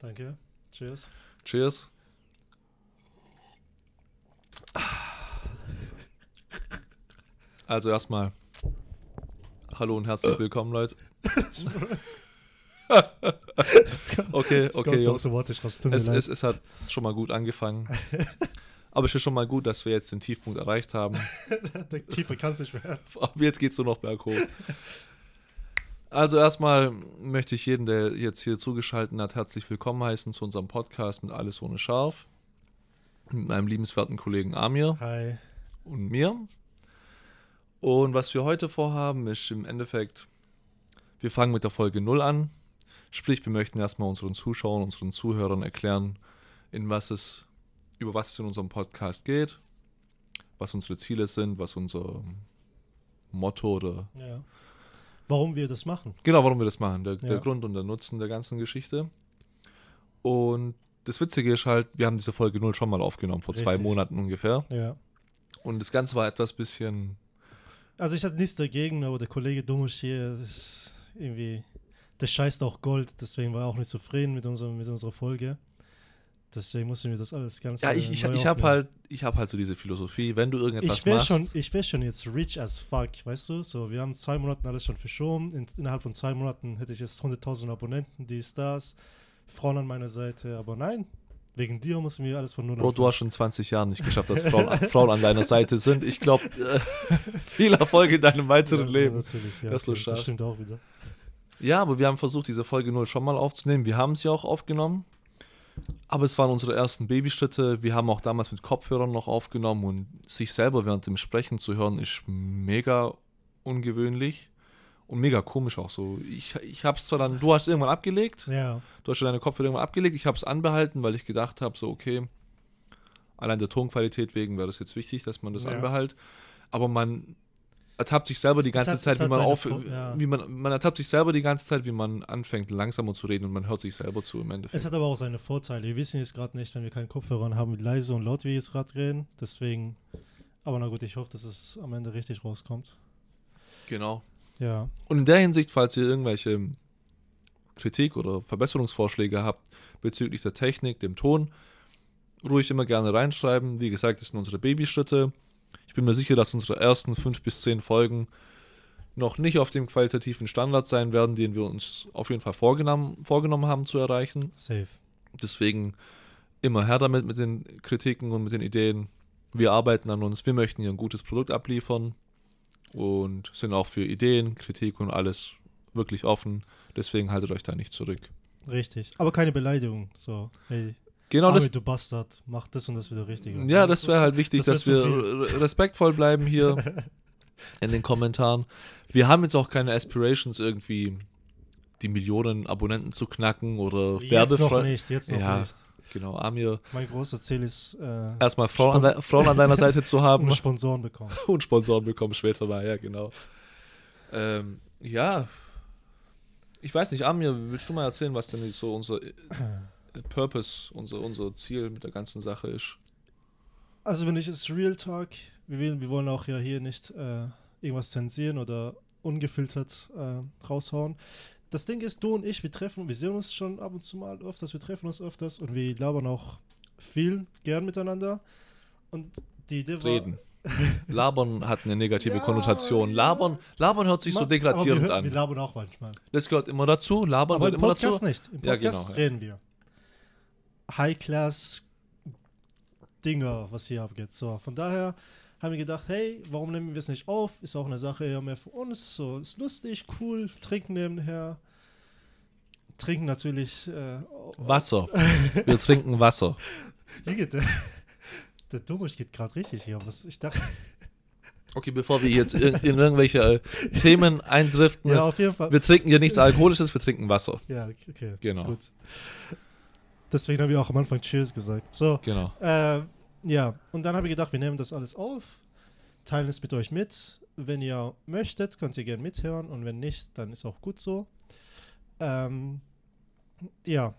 Danke. Cheers. Cheers. Also erstmal hallo und herzlich willkommen, Leute. okay, okay, so Jungs. Es, es, es hat schon mal gut angefangen. Aber es ist schon mal gut, dass wir jetzt den Tiefpunkt erreicht haben. Der Tiefe kann es nicht mehr. Ab jetzt geht es nur noch berghoch. Also erstmal möchte ich jeden, der jetzt hier zugeschaltet hat, herzlich willkommen heißen zu unserem Podcast mit Alles ohne Scharf. Mit meinem liebenswerten Kollegen Amir Hi. und mir. Und was wir heute vorhaben, ist im Endeffekt, wir fangen mit der Folge 0 an. Sprich, wir möchten erstmal unseren Zuschauern, unseren Zuhörern erklären, in was es, über was es in unserem Podcast geht, was unsere Ziele sind, was unser Motto oder Ja. Warum wir das machen? Genau, warum wir das machen. Der, der Ja. Grund und der Nutzen der ganzen Geschichte. Und das Witzige ist halt, wir haben diese Folge 0 schon mal aufgenommen, vor zwei Richtig. Monaten ungefähr. Ja. Und das Ganze war etwas bisschen. Also ich hatte nichts dagegen, aber der Kollege Domus hier, ist irgendwie, der scheißt auch Gold, deswegen war er auch nicht zufrieden mit, unserem, mit unserer Folge. Deswegen mussten wir das alles ganz Ja, ich, ich, neu ich habe halt, ich hab halt so diese Philosophie, wenn du irgendetwas Ich wäre machst. schon, ich wär schon jetzt rich as fuck, weißt du? So, wir haben zwei Monaten alles schon verschoben. In, innerhalb von zwei Monaten hätte ich jetzt 100.000 Abonnenten, die Stars, Frauen an meiner Seite. Aber nein, wegen dir müssen wir alles von null Bro, du hast schon 20 Jahre nicht geschafft, dass Frauen, Frauen an deiner Seite sind. Ich glaube, äh, viel Erfolg in deinem weiteren ja, Leben. Natürlich, ja, dass du okay, das stimmt auch wieder. Ja, aber wir haben versucht, diese Folge 0 schon mal aufzunehmen. Wir haben sie auch aufgenommen. Aber es waren unsere ersten Babyschritte. Wir haben auch damals mit Kopfhörern noch aufgenommen und sich selber während dem Sprechen zu hören, ist mega ungewöhnlich und mega komisch auch so. Ich, ich habe es zwar dann, du hast es irgendwann abgelegt, Ja, du hast schon deine Kopfhörer irgendwann abgelegt, ich habe es anbehalten, weil ich gedacht habe, so okay, allein der Tonqualität wegen wäre das jetzt wichtig, dass man das Ja. anbehält. Aber man ertappt sich selber die ganze hat- Zeit, wie man auf, Vor- ja. wie man, man ertappt sich selber die ganze Zeit, wie man anfängt langsamer zu reden und man hört sich selber zu im Endeffekt. es hat aber auch seine Vorteile. Wir wissen jetzt gerade nicht, wenn wir keinen Kopfhörer haben, wie leise und laut wir jetzt gerade reden. Deswegen, aber na gut, ich hoffe, dass es am Ende richtig rauskommt. Genau. Ja, Und in der Hinsicht, falls ihr irgendwelche Kritik oder Verbesserungsvorschläge habt bezüglich der Technik, dem Ton, ruhig immer gerne reinschreiben. Wie gesagt, das sind unsere Babyschritte. Ich bin mir sicher, dass unsere ersten fünf bis zehn Folgen noch nicht auf dem qualitativen Standard sein werden, den wir uns auf jeden Fall vorgenommen, vorgenommen haben zu erreichen. safe. Deswegen immer her damit mit den Kritiken und mit den Ideen. Wir arbeiten an uns, wir möchten hier ein gutes Produkt abliefern und sind auch für Ideen, Kritik und alles wirklich offen. Deswegen haltet euch da nicht zurück. Richtig. Aber keine Beleidigung. So, hey, Genau Armin, das. du Bastard, mach das und das wieder richtig. Ja, das wäre halt wichtig, das dass wir respektvoll bleiben hier in den Kommentaren. Wir haben jetzt auch keine Aspirations irgendwie die Millionen Abonnenten zu knacken oder Jetzt noch nicht, jetzt noch Ja. nicht. Genau, Amir, Mein großes Ziel ist, äh, erstmal Frauen, an de Frauen an deiner Seite zu haben. und Sponsoren bekommen. und Sponsoren bekommen später mal, ja, genau. Ähm, ja. Ich weiß nicht, Amir, willst du mal erzählen, was denn so unser Purpose, unser, unser Ziel mit der ganzen Sache ist? Also wenn ich es Real Talk, wir, wir wollen auch ja hier nicht äh, irgendwas zensieren oder ungefiltert äh, raushauen. Das Ding ist, du und ich, wir treffen, wir sehen uns schon ab und zu mal öfters, wir treffen uns öfters und wir labern auch viel gern miteinander. Und die Idee war... Reden. Labern hat eine negative Ja, Konnotation. ja. Labern, Labern hört sich so Ma- aber wir, degradierend hör- an. wir labern auch manchmal. Das gehört immer dazu. Labern Aber im immer Podcast dazu. nicht. Im Ja, Podcast genau, ja. reden wir. High-Class Dinger, was hier abgeht. So, von daher haben wir gedacht, hey, warum nehmen wir es nicht auf? Ist auch eine Sache eher mehr für uns. So, ist lustig, cool, trinken nebenher. Trinken natürlich. Äh, Wasser. Wir trinken Wasser. Geht der? Der Domisch geht gerade richtig hier. Was, ich dachte, Okay, bevor wir jetzt in, in irgendwelche äh, Themen eindriften. ja, auf jeden Fall. Wir trinken hier nichts Alkoholisches, wir trinken Wasser. Ja, okay. Genau. Gut. Deswegen habe ich auch am Anfang Cheers gesagt. So, Genau. Äh, ja, und dann habe ich gedacht, wir nehmen das alles auf, teilen es mit euch mit. Wenn ihr möchtet, könnt ihr gerne mithören und wenn nicht, dann ist auch gut so. Ähm, ja,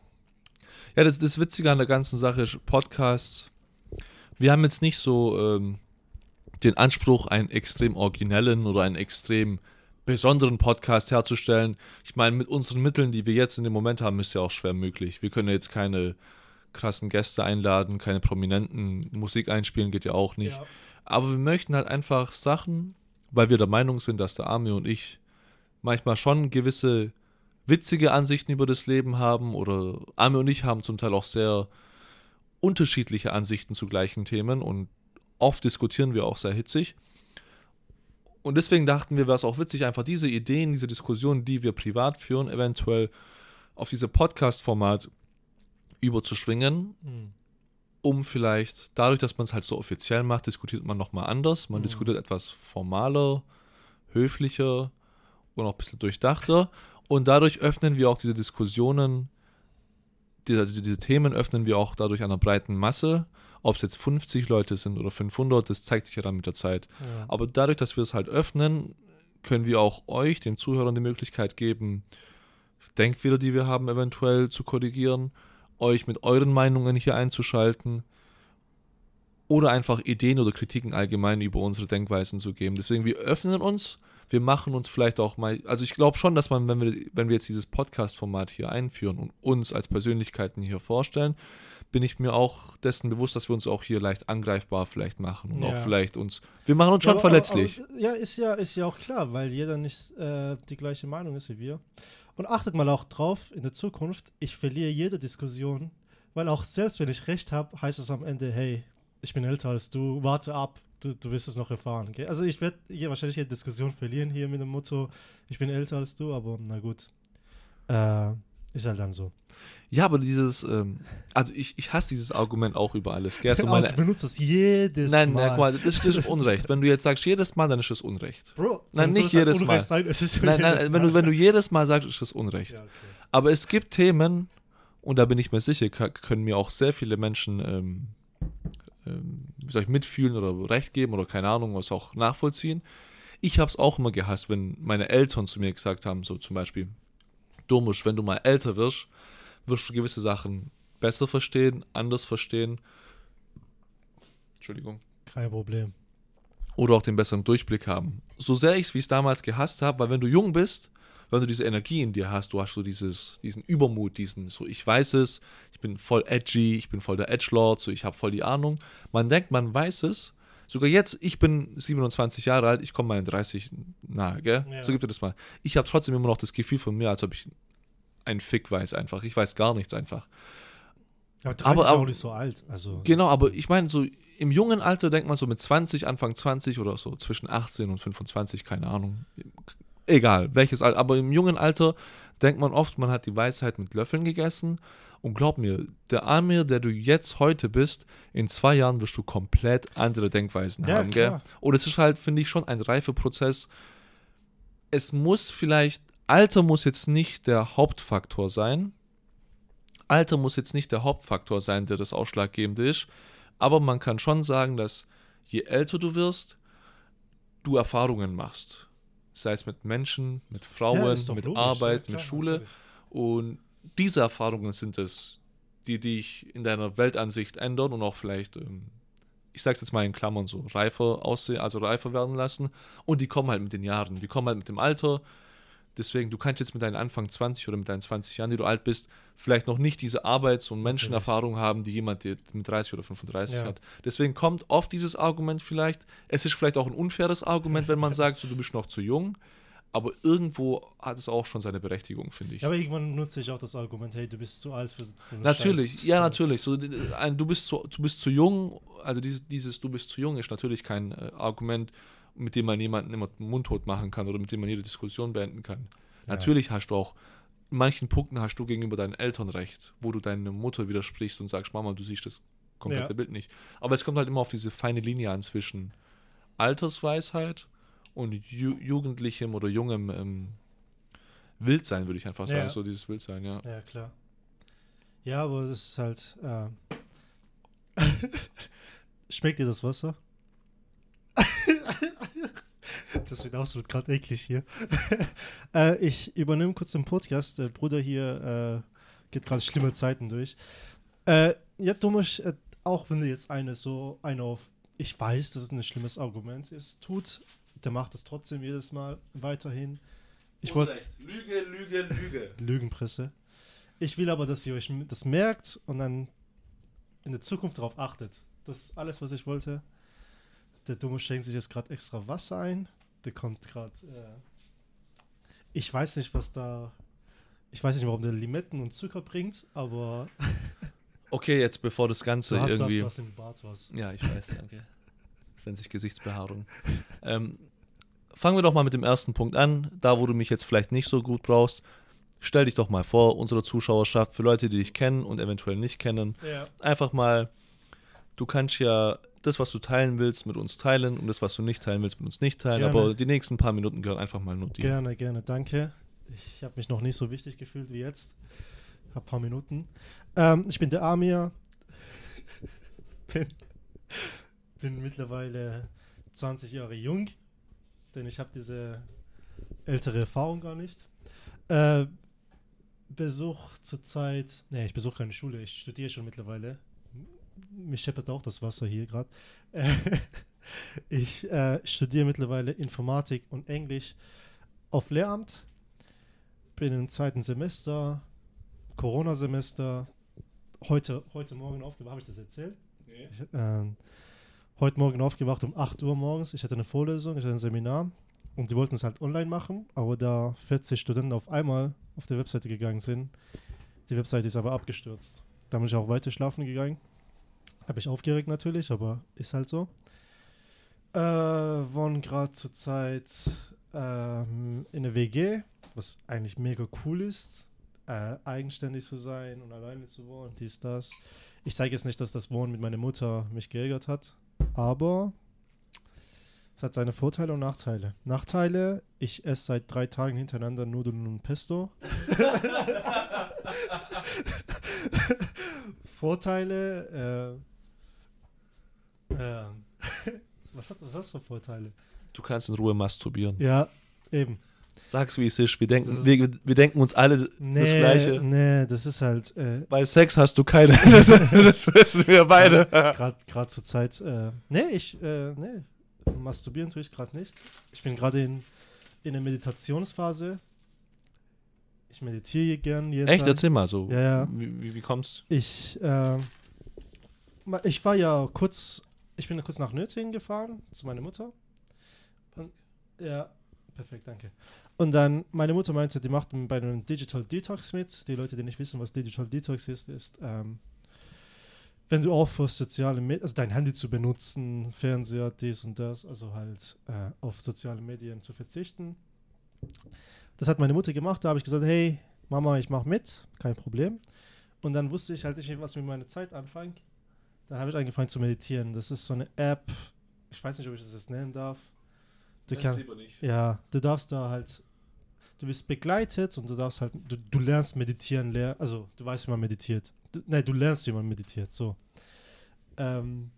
Ja, das, das Witzige an der ganzen Sache ist, Podcasts, wir haben jetzt nicht so ähm, den Anspruch, einen extrem originellen oder einen extrem besonderen Podcast herzustellen. Ich meine, mit unseren Mitteln, die wir jetzt in dem Moment haben, ist ja auch schwer möglich. Wir können jetzt keine krassen Gäste einladen, keine prominenten Musik einspielen, geht ja auch nicht. Ja. Aber wir möchten halt einfach Sachen, weil wir der Meinung sind, dass der Arme und ich manchmal schon gewisse witzige Ansichten über das Leben haben oder Arme und ich haben zum Teil auch sehr unterschiedliche Ansichten zu gleichen Themen und oft diskutieren wir auch sehr hitzig. Und deswegen dachten wir, wäre es auch witzig, einfach diese Ideen, diese Diskussionen, die wir privat führen, eventuell auf diese Podcast-Format überzuschwingen, Hm. um vielleicht, dadurch, dass man es halt so offiziell macht, diskutiert man nochmal anders. Man Mhm. diskutiert etwas formaler, höflicher und auch ein bisschen durchdachter. Und dadurch öffnen wir auch diese Diskussionen, die, also diese Themen öffnen wir auch dadurch einer breiten Masse. Ob es jetzt 50 Leute sind oder 500, das zeigt sich ja dann mit der Zeit. Ja. Aber dadurch, dass wir es halt öffnen, können wir auch euch, den Zuhörern, die Möglichkeit geben, Denkfehler, die wir haben, eventuell zu korrigieren, euch mit euren Meinungen hier einzuschalten oder einfach Ideen oder Kritiken allgemein über unsere Denkweisen zu geben. Deswegen, wir öffnen uns, wir machen uns vielleicht auch mal, also ich glaube schon, dass man, wenn wir, wenn wir jetzt dieses Podcast-Format hier einführen und uns als Persönlichkeiten hier vorstellen, bin ich mir auch dessen bewusst, dass wir uns auch hier leicht angreifbar vielleicht machen und Ja. auch vielleicht uns, wir machen uns schon aber- verletzlich. Aber, ja, ist ja, ist ja auch klar, weil jeder nicht äh, die gleiche Meinung ist wie wir. Und achtet mal auch drauf, in der Zukunft, ich verliere jede Diskussion, weil auch selbst wenn ich recht habe, heißt es am Ende, hey, ich bin älter als du, warte ab, du, du wirst es noch erfahren. Gell? Also ich werde hier wahrscheinlich jede Diskussion verlieren hier mit dem Motto, ich bin älter als du, aber na gut. Äh, ist halt dann so. Ja, aber dieses, ähm, also ich, ich hasse dieses Argument auch über alles. Gell? So Aber meine, du benutzt das jedes nein, Mal. nein, mal, das, das ist Unrecht. Wenn du jetzt sagst jedes Mal, dann ist es Unrecht. Bro, Nein, nicht jedes Unrecht Mal. Sein. Es ist Nein, jedes nein, wenn du, wenn du jedes Mal sagst, ist es Unrecht. Ja, okay. Aber es gibt Themen, und da bin ich mir sicher, können mir auch sehr viele Menschen, ähm, ähm, wie soll ich, mitfühlen oder Recht geben oder keine Ahnung, was auch nachvollziehen. Ich habe es auch immer gehasst, wenn meine Eltern zu mir gesagt haben, so zum Beispiel, Domisch, wenn du mal älter wirst, wirst du gewisse Sachen besser verstehen, anders verstehen. Entschuldigung Kein Problem. oder auch den besseren Durchblick haben. So sehr ich es, wie ich es damals gehasst habe, weil wenn du jung bist, wenn du diese Energie in dir hast, du hast so dieses, diesen Übermut, diesen, so ich weiß es, ich bin voll edgy, ich bin voll der Edgelord, so ich habe voll die Ahnung. Man denkt, man weiß es. Sogar jetzt, ich bin 27 Jahre alt, ich komme meinen 30 nahe, gell? Ja. So gibt es das mal. Ich habe trotzdem immer noch das Gefühl von mir, als ob ich ein Fick weiß einfach. Ich weiß gar nichts einfach. Aber 30 Aber- ist auch nicht so alt. Also, Genau, aber ich meine, so im jungen Alter denkt man so mit 20, Anfang 20 oder so zwischen 18 und 25, keine Ahnung. Egal, welches Alter. Aber im jungen Alter denkt man oft, man hat die Weisheit mit Löffeln gegessen. Und glaub mir, der Amir, der du jetzt heute bist, in zwei Jahren wirst du komplett andere Denkweisen Ja, haben, gell? klar. Und es ist halt, finde ich, schon ein Reifeprozess. Es muss vielleicht, Alter muss jetzt nicht der Hauptfaktor sein. Alter muss jetzt nicht der Hauptfaktor sein, der das Ausschlaggebende ist. Aber man kann schon sagen, dass je älter du wirst, du Erfahrungen machst. Sei es mit Menschen, mit Frauen, Ja, mit logisch, Arbeit, klar, mit Schule. natürlich. Und diese Erfahrungen sind es, die dich in deiner Weltansicht ändern und auch vielleicht, ähm, ich sag's jetzt mal in Klammern, so reifer aussehen, also reifer werden lassen. Und die kommen halt mit den Jahren, die kommen halt mit dem Alter. Deswegen, du kannst jetzt mit deinen Anfang 20 oder mit deinen 20 Jahren, die du alt bist, vielleicht noch nicht diese Arbeits- und Menschenerfahrung haben, die jemand mit 30 oder 35 Ja. hat. Deswegen kommt oft dieses Argument vielleicht. Es ist vielleicht auch ein unfaires Argument, wenn man sagt, so, du bist noch zu jung. Aber irgendwo hat es auch schon seine Berechtigung, finde ich. Ja, aber irgendwann nutze ich auch das Argument, hey, du bist zu alt für, für Natürlich, Scheiß. ja, natürlich. So, ein, du, bist zu, du bist zu jung, also dieses, dieses Du bist zu jung ist natürlich kein äh, Argument, mit dem man jemanden immer mundtot machen kann oder mit dem man jede Diskussion beenden kann. Ja. Natürlich hast du auch, in manchen Punkten hast du gegenüber deinen Eltern recht, wo du deiner Mutter widersprichst und sagst, Mama, du siehst das komplette Ja. Bild nicht. Aber es kommt halt immer auf diese feine Linie an zwischen Altersweisheit und ju jugendlichem oder jungem ähm, Wildsein, würde ich einfach sagen. Ja. So dieses Wildsein, ja. Ja, klar. Ja, aber das ist halt. Äh Schmeckt dir das Wasser? Das wird absolut gerade eklig hier. äh, ich übernehme kurz den Podcast. Der Bruder hier äh, geht gerade schlimme Zeiten durch. Äh, ja, Thomas, äh, auch wenn du jetzt eine so eine auf. Ich weiß, dass es ein schlimmes Argument ist. Tut Der macht es trotzdem jedes Mal weiterhin. Ich wollte Lüge, Lüge, Lüge. Lügenpresse. Ich will aber, dass ihr euch das merkt und dann in der Zukunft darauf achtet. Das ist alles, was ich wollte. Der Dumme schenkt sich jetzt gerade extra Wasser ein. Der kommt gerade. Äh, ich weiß nicht, was da. Ich weiß nicht, warum der Limetten und Zucker bringt, aber Okay, jetzt bevor das Ganze du hast irgendwie. das, du hast im Bart was. Ja, ich weiß, danke. Das nennt sich Gesichtsbehaarung. ähm, fangen wir doch mal mit dem ersten Punkt an. Da, wo du mich jetzt vielleicht nicht so gut brauchst, stell dich doch mal vor, unsere Zuschauerschaft, für Leute, die dich kennen und eventuell nicht kennen, Ja. einfach mal, du kannst ja das, was du teilen willst, mit uns teilen und das, was du nicht teilen willst, mit uns nicht teilen. Gerne. Aber die nächsten paar Minuten gehören einfach mal nur dir. Gerne, gerne, danke. Ich habe mich noch nicht so wichtig gefühlt wie jetzt. Hab paar Minuten. Ähm, ich bin der Amir. bin, bin mittlerweile 20 Jahre jung, denn ich habe diese ältere Erfahrung gar nicht. Äh, Besuch zurzeit, nee, ich besuche keine Schule, ich studiere schon mittlerweile. Mich scheppert auch das Wasser hier gerade. ich äh, studiere mittlerweile Informatik und Englisch auf Lehramt. Bin im zweiten Semester, Corona-Semester. Heute, heute Morgen aufgewacht, habe ich das erzählt? Ich, ähm, heute Morgen aufgewacht um 8 Uhr morgens. Ich hatte eine Vorlesung, ich hatte ein Seminar und die wollten es halt online machen, aber da 40 Studenten auf einmal auf der Webseite gegangen sind, die Webseite ist aber abgestürzt. Da bin ich auch weiter schlafen gegangen. Habe ich aufgeregt natürlich, aber ist halt so. Äh, wohnen gerade zurzeit ähm, in der WG, was eigentlich mega cool ist. Äh, eigenständig zu sein und alleine zu wohnen, dies, das. Ich zeige jetzt nicht, dass das Wohnen mit meiner Mutter mich geärgert hat, aber es hat seine Vorteile und Nachteile. Nachteile, ich esse seit drei Tagen hintereinander Nudeln und Pesto. Vorteile, äh, äh, was, hat, was hast du für Vorteile? Du kannst in Ruhe masturbieren. Ja, eben. Sag's, wie es ist. Wir denken, ist- wir, wir denken uns alle Nee, das Gleiche. nee, das ist halt, äh, Bei Sex hast du keine. Das, das wissen wir beide. gerade zur Zeit, äh, nee, ich, äh, nee, masturbieren tue ich gerade nicht. Ich bin gerade in, in der Meditationsphase. Ich meditiere gern jeden Echt? Tag. Erzähl mal so. Ja, ja. Wie, wie, wie kommst Ich, äh, ich war ja kurz, ich bin kurz nach Nördlingen gefahren zu meiner Mutter. Und, ja, perfekt, danke. Und dann, meine Mutter meinte, die macht bei einem Digital Detox mit. Die Leute, die nicht wissen, was Digital Detox ist, ist, ähm, wenn du aufhörst, soziale Medien, also dein Handy zu benutzen, Fernseher, dies und das, also halt äh, auf soziale Medien zu verzichten. Das hat meine Mutter gemacht, da habe ich gesagt, hey, Mama, ich mache mit, kein Problem. Und dann wusste ich halt nicht, was mit meiner Zeit anfangen. Dann habe ich angefangen zu meditieren. Das ist so eine App, ich weiß nicht, ob ich das jetzt nennen darf. Du kannst, lieber nicht. ja, du darfst da halt, du wirst begleitet und du darfst halt, du, du lernst meditieren, lehr, also du weißt, wie man meditiert. Du, nein, du lernst, wie man meditiert, so. Ähm,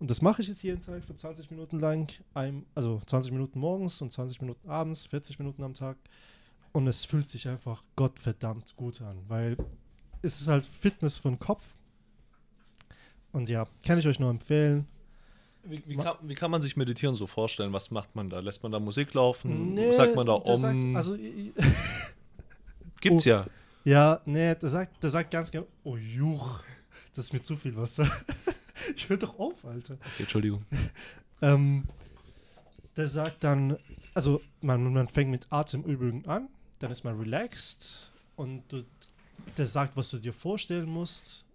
und das mache ich jetzt jeden Tag für 20 Minuten lang, ein, also 20 Minuten morgens und 20 Minuten abends, 40 Minuten am Tag. Und es fühlt sich einfach gottverdammt gut an, weil es ist halt Fitness von Kopf. Und ja, kann ich euch nur empfehlen. Wie, wie, kann, wie kann man sich Meditieren so vorstellen? Was macht man da? Lässt man da Musik laufen? Nee, Sagt man da um? sagt- also, Gibt's oh. ja. Ja, nee, der sagt, der sagt ganz genau, oh Juch, das ist mir zu viel Wasser. ich hör doch auf, Alter. Okay, Entschuldigung. Ähm, der sagt dann, also man, man fängt mit Atemübungen an, dann ist man relaxed und du, der sagt, was du dir vorstellen musst,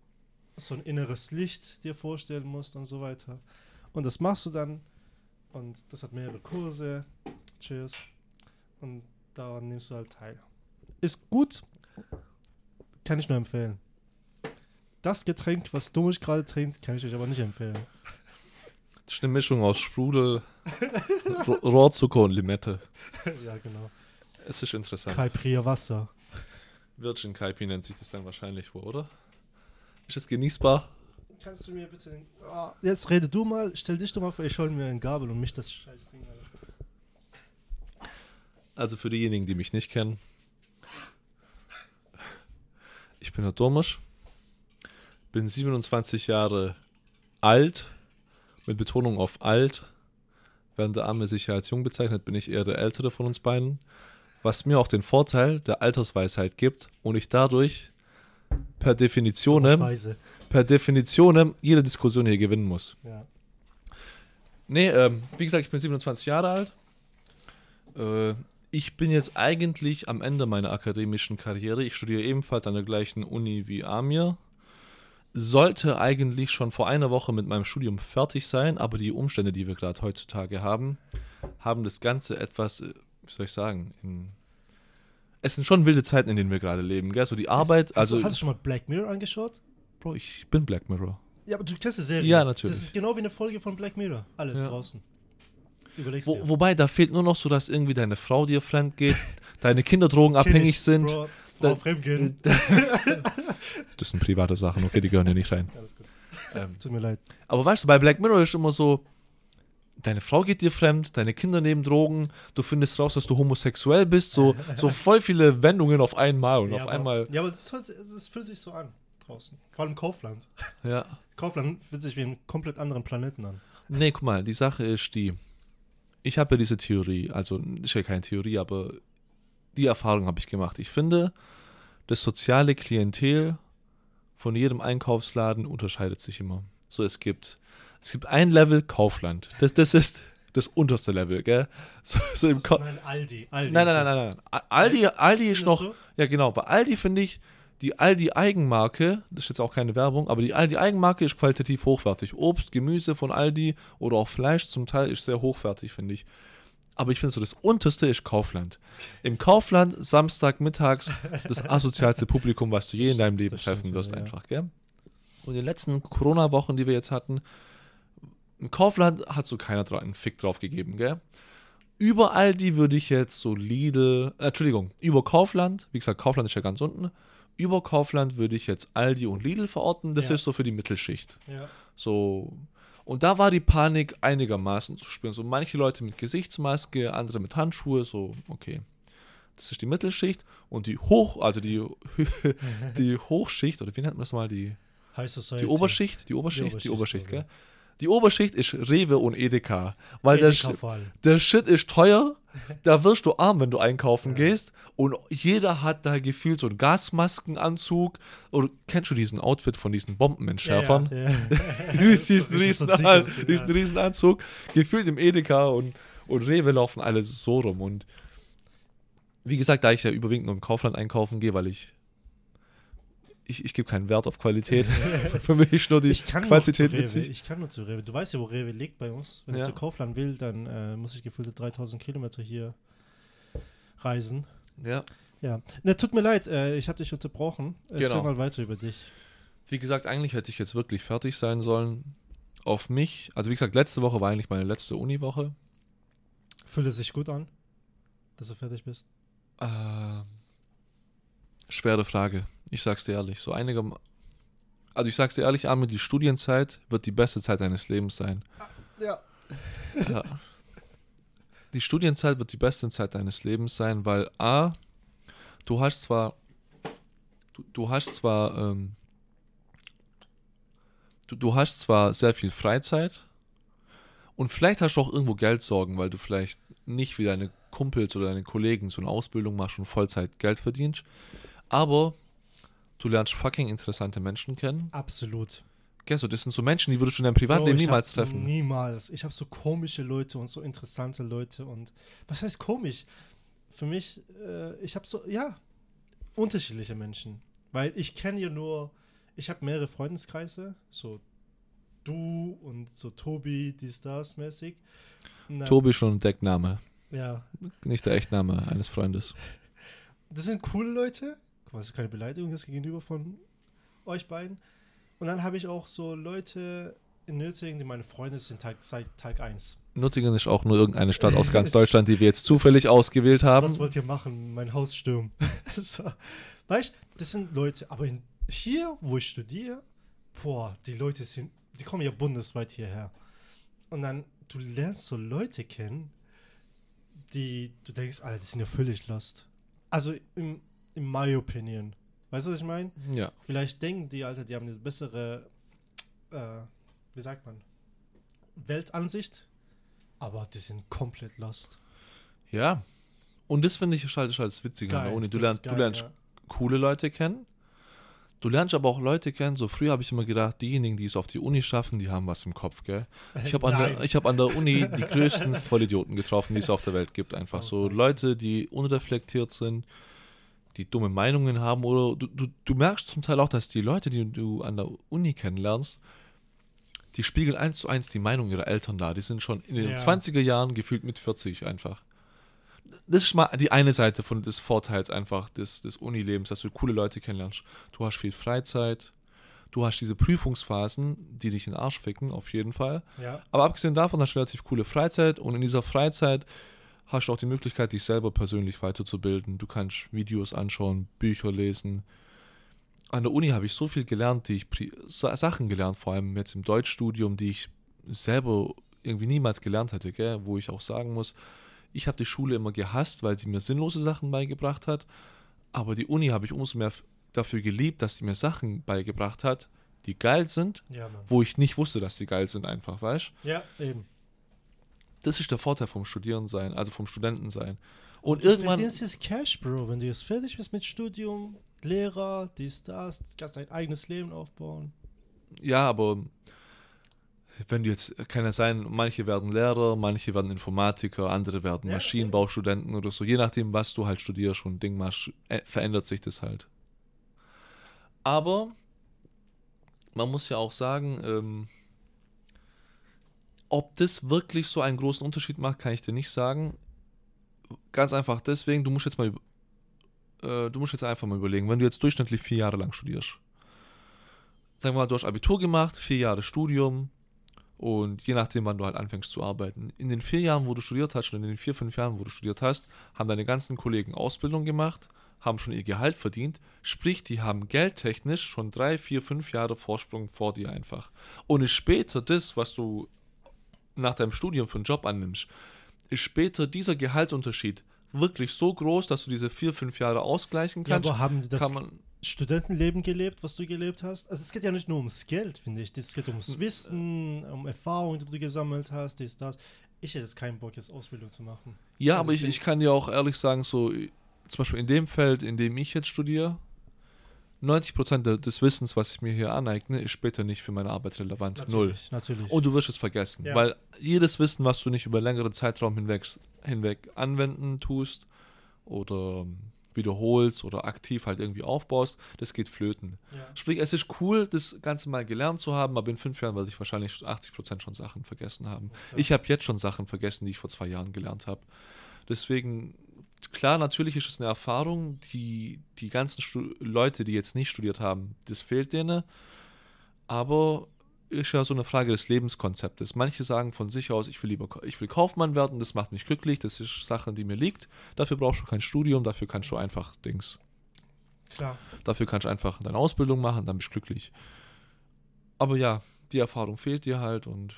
so ein inneres Licht dir vorstellen musst und so weiter. Und das machst du dann und das hat mehrere Kurse. Cheers. Und daran nimmst du halt teil. Ist gut, kann ich nur empfehlen. Das Getränk, was Domisch gerade trinkt, kann ich euch aber nicht empfehlen. Das ist eine Mischung aus Sprudel, Ro- Rohrzucker und Limette. ja, genau. Es ist interessant. Kalpria Wasser. Virgin Kaipi nennt sich das dann wahrscheinlich wohl, oder? Ist es genießbar? Kannst du mir bitte den. Ah, jetzt rede du mal, stell dich doch mal vor, ich hol mir eine Gabel und mich das scheiß Ding. Alter. Also für diejenigen, die mich nicht kennen. Ich bin Herr Domisch, bin 27 Jahre alt, mit Betonung auf alt, Während der Arme sich ja als jung bezeichnet, bin ich eher der Ältere von uns beiden. Was mir auch den Vorteil der Altersweisheit gibt und ich dadurch per Definition, per Definition jede Diskussion hier gewinnen muss. Ja. Nee, ähm, wie gesagt, ich bin 27 Jahre alt. Äh, ich bin jetzt eigentlich am Ende meiner akademischen Karriere. Ich studiere ebenfalls an der gleichen Uni wie Amir. Sollte eigentlich schon vor einer Woche mit meinem Studium fertig sein, aber die Umstände, die wir gerade heutzutage haben, haben das Ganze etwas, äh, wie soll ich sagen, in es sind schon wilde Zeiten, in denen wir gerade leben, gell? So die Arbeit, Hast, also, du, hast du schon mal Black Mirror angeschaut? Bro, ich bin Black Mirror. Ja, aber du kennst die Serie. Ja, natürlich. Das ist genau wie eine Folge von Black Mirror. Alles Ja. draußen. Überlegst Wo, dir. wobei, da fehlt nur noch so, dass irgendwie deine Frau dir fremd geht, deine Kinder drogenabhängig sind. Bro, Frau Fremdgehen. Das sind private Sachen, okay, die gehören hier nicht rein. Alles gut. Ähm, Tut mir leid. aber weißt du, bei Black Mirror ist immer so, deine Frau geht dir fremd, deine Kinder nehmen Drogen, du findest raus, dass du homosexuell bist, so, so voll viele Wendungen auf einmal und ja, auf aber, einmal, Ja, aber es, es fühlt sich so an draußen. Vor allem Kaufland. ja. Kaufland fühlt sich wie einen komplett anderen Planeten an. Nee, guck mal, die Sache ist die, ich habe ja diese Theorie, also ist ja keine Theorie, aber die Erfahrung habe ich gemacht. Ich finde, das soziale Klientel von jedem Einkaufsladen unterscheidet sich immer. So, es gibt, es gibt ein Level Kaufland. Das, das ist das unterste Level, gell? So, so im Ka Nein, Aldi. Aldi nein, nein, nein, nein, nein. Aldi, Aldi ist noch, so? ja genau, bei Aldi finde ich, die Aldi-Eigenmarke, das ist jetzt auch keine Werbung, aber die Aldi-Eigenmarke ist qualitativ hochwertig. Obst, Gemüse von Aldi oder auch Fleisch zum Teil ist sehr hochwertig, finde ich. Aber ich finde so, das unterste ist Kaufland. Im Kaufland, Samstagmittags, das asozialste Publikum, was du je in deinem Leben treffen wirst, ja. einfach, gell? Und in den letzten Corona-Wochen, die wir jetzt hatten, im Kaufland hat so keiner einen Fick drauf gegeben, gell? Über Aldi würde ich jetzt so Lidl, äh, Entschuldigung, über Kaufland, wie gesagt, Kaufland ist ja ganz unten, über Kaufland würde ich jetzt Aldi und Lidl verorten, das Ja. ist so für die Mittelschicht. Ja. So. Und da war die Panik einigermaßen zu spüren. So manche Leute mit Gesichtsmaske, andere mit Handschuhe, so, okay. Das ist die Mittelschicht und die Hoch, also die, die Hochschicht, oder wie nennt man das mal, die, High Society. die Oberschicht, die Oberschicht, die Oberschicht, Oberschicht, okay. gell? Die Oberschicht ist Rewe und Edeka, weil der, Edeka allem. der Shit ist teuer, da wirst du arm, wenn du einkaufen gehst und jeder hat da gefühlt so einen Gasmaskenanzug oder kennst du diesen Outfit von diesen Bombenentschärfern? Ja, ja. diesen, riesen, so diesen ja. Riesenanzug, gefühlt im Edeka und, und Rewe laufen alle so rum. Und wie gesagt, da ich ja überwiegend nur im Kaufland einkaufen gehe, weil ich ich, ich gebe keinen Wert auf Qualität. Für mich ist nur die Ich kann Quantität nur zu Rewe. witzig. Ich kann nur zu Rewe. Du weißt ja, wo Rewe liegt bei uns. Wenn Ja. ich zu Kaufland will, dann äh, muss ich gefühlte 3000 Kilometer hier reisen. Ja. Ja. Ne, tut mir leid, äh, ich habe dich unterbrochen. Erzähl Genau. mal weiter über dich. Wie gesagt, eigentlich hätte ich jetzt wirklich fertig sein sollen. Auf mich, also wie gesagt, letzte Woche war eigentlich meine letzte Uniwoche. Fühlt es sich gut an, dass du fertig bist? Ähm, schwere Frage. Ich sag's dir ehrlich. So einige. Also ich sag's dir ehrlich, Armin, die Studienzeit wird die beste Zeit deines Lebens sein. Ja. Ja. Die Studienzeit wird die beste Zeit deines Lebens sein, weil A, du hast zwar, du, du hast zwar, ähm, du, du hast zwar sehr viel Freizeit und vielleicht hast du auch irgendwo Geldsorgen, weil du vielleicht nicht wie deine Kumpels oder deine Kollegen so eine Ausbildung machst und Vollzeit Geld verdienst, aber du lernst fucking interessante Menschen kennen. Absolut. Gell, so, das sind so Menschen, die würdest du in deinem Privatleben Bro, niemals treffen. Niemals. Ich habe so komische Leute und so interessante Leute und was heißt komisch? Für mich, äh, ich habe so, ja, unterschiedliche Menschen. Weil ich kenne ja nur, ich habe mehrere Freundeskreise, so du und so Tobi, dies, das mäßig. Dann- Tobi ist schon ein Deckname, Ja, nicht der Echtname eines Freundes. das sind coole Leute. Ist keine Beleidigung das gegenüber von euch beiden. Und dann habe ich auch so Leute in Nürtingen, die meine Freunde sind Tag, seit Tag 1. Nürtingen ist auch nur irgendeine Stadt aus ganz Deutschland, die wir jetzt zufällig ausgewählt haben. Was wollt ihr machen? Mein Haus stürmen. so. Weißt das sind Leute, aber in, hier, wo ich studiere, boah, die Leute sind, die kommen ja bundesweit hierher. Und dann, du lernst so Leute kennen, die, du denkst, Alter, die sind ja völlig lost. Also, in, in my opinion. Weißt du, was ich meine? Ja, Vielleicht denken die, Alter, die haben eine bessere, äh, wie sagt man, Weltansicht. Aber die sind komplett lost. Ja. Und das finde ich halt, halt witzig an der Uni. Du lernst, ist du geil, lernst ja. coole Leute kennen. Du lernst aber auch Leute kennen. So früher habe ich immer gedacht, diejenigen, die es auf die Uni schaffen, die haben was im Kopf, gell? Ich habe an, der- Nein. ich hab an der Uni die größten Vollidioten getroffen, die es auf der Welt gibt. Einfach Oh so. Leute, die unreflektiert sind, die dumme Meinungen haben. Oder du, du, du merkst zum Teil auch, dass die Leute, die du an der Uni kennenlernst, die spiegeln eins zu eins die Meinung ihrer Eltern dar. Die sind schon in den Ja. 20er Jahren gefühlt mit 40 einfach. Das ist mal die eine Seite von des Vorteils einfach des, des Unilebens, dass du coole Leute kennenlernst. Du hast viel Freizeit, du hast diese Prüfungsphasen, die dich in den Arsch ficken, auf jeden Fall. Ja. Aber abgesehen davon hast du relativ coole Freizeit und in dieser Freizeit hast du auch die Möglichkeit, dich selber persönlich weiterzubilden. Du kannst Videos anschauen, Bücher lesen. An der Uni habe ich so viel gelernt, die ich Sachen gelernt, vor allem jetzt im Deutschstudium, die ich selber irgendwie niemals gelernt hätte, gell? wo ich auch sagen muss, ich habe die Schule immer gehasst, weil sie mir sinnlose Sachen beigebracht hat. Aber die Uni habe ich umso mehr dafür geliebt, dass sie mir Sachen beigebracht hat, die geil sind, Ja, wo ich nicht wusste, dass sie geil sind, einfach, weißt Ja, eben. Das ist der Vorteil vom Studieren sein, also vom Studenten sein. Und Du irgendwann, verdienst jetzt Cash, Bro. Wenn du jetzt fertig bist mit Studium, Lehrer, dies, das, kannst dein eigenes Leben aufbauen. ja, aber wenn du jetzt, kann es sein, manche werden Lehrer, manche werden Informatiker, andere werden Ja, Maschinenbaustudenten oder so. Je nachdem, was du halt studierst und Ding machst, äh, verändert sich das halt. Aber man muss ja auch sagen, ähm, ob das wirklich so einen großen Unterschied macht, kann ich dir nicht sagen. Ganz einfach deswegen, du musst jetzt mal, äh, du musst jetzt einfach mal überlegen, wenn du jetzt durchschnittlich vier Jahre lang studierst, sagen wir mal, du hast Abitur gemacht, vier Jahre Studium und je nachdem, wann du halt anfängst zu arbeiten. In den vier Jahren, wo du studiert hast, und in den vier, fünf Jahren, wo du studiert hast, haben deine ganzen Kollegen Ausbildung gemacht, haben schon ihr Gehalt verdient, sprich, die haben geldtechnisch schon drei, vier, fünf Jahre Vorsprung vor dir einfach. Und ist später das, was du nach deinem Studium für einen Job annimmst, ist später dieser Gehaltsunterschied wirklich so groß, dass du diese vier, fünf Jahre ausgleichen Ja, kannst. aber haben die das Studentenleben gelebt, was du gelebt hast? Also es geht ja nicht nur ums Geld, finde ich. Es geht ums Wissen, um Erfahrungen, die du gesammelt hast, dies, das. Ich hätte jetzt keinen Bock, jetzt Ausbildung zu machen. Ja, Also aber ich ich, kann dir auch ehrlich sagen, so zum Beispiel in dem Feld, in dem ich jetzt studiere, 90% de- des Wissens, was ich mir hier aneigne, ist später nicht für meine Arbeit relevant. Null. Natürlich, Natürlich. Und du wirst es vergessen, Ja. weil jedes Wissen, was du nicht über längeren Zeitraum hinweg, hinweg anwenden tust oder wiederholst oder aktiv halt irgendwie aufbaust, das geht flöten. ja. Sprich, es ist cool, das Ganze mal gelernt zu haben, aber in fünf Jahren werde ich wahrscheinlich 80% schon Sachen vergessen haben. Ja. Ich habe jetzt schon Sachen vergessen, die ich vor zwei Jahren gelernt habe. Deswegen, klar, natürlich ist es eine Erfahrung, die die ganzen Stu Leute, die jetzt nicht studiert haben, das fehlt denen. Aber ist ja so eine Frage des Lebenskonzeptes. Manche sagen von sich aus, ich will lieber ich will Kaufmann werden, das macht mich glücklich, das ist Sache, die mir liegt. Dafür brauchst du kein Studium, dafür kannst du einfach Dings. Klar. Dafür kannst du einfach deine Ausbildung machen, dann bist du glücklich. Aber ja, die Erfahrung fehlt dir halt und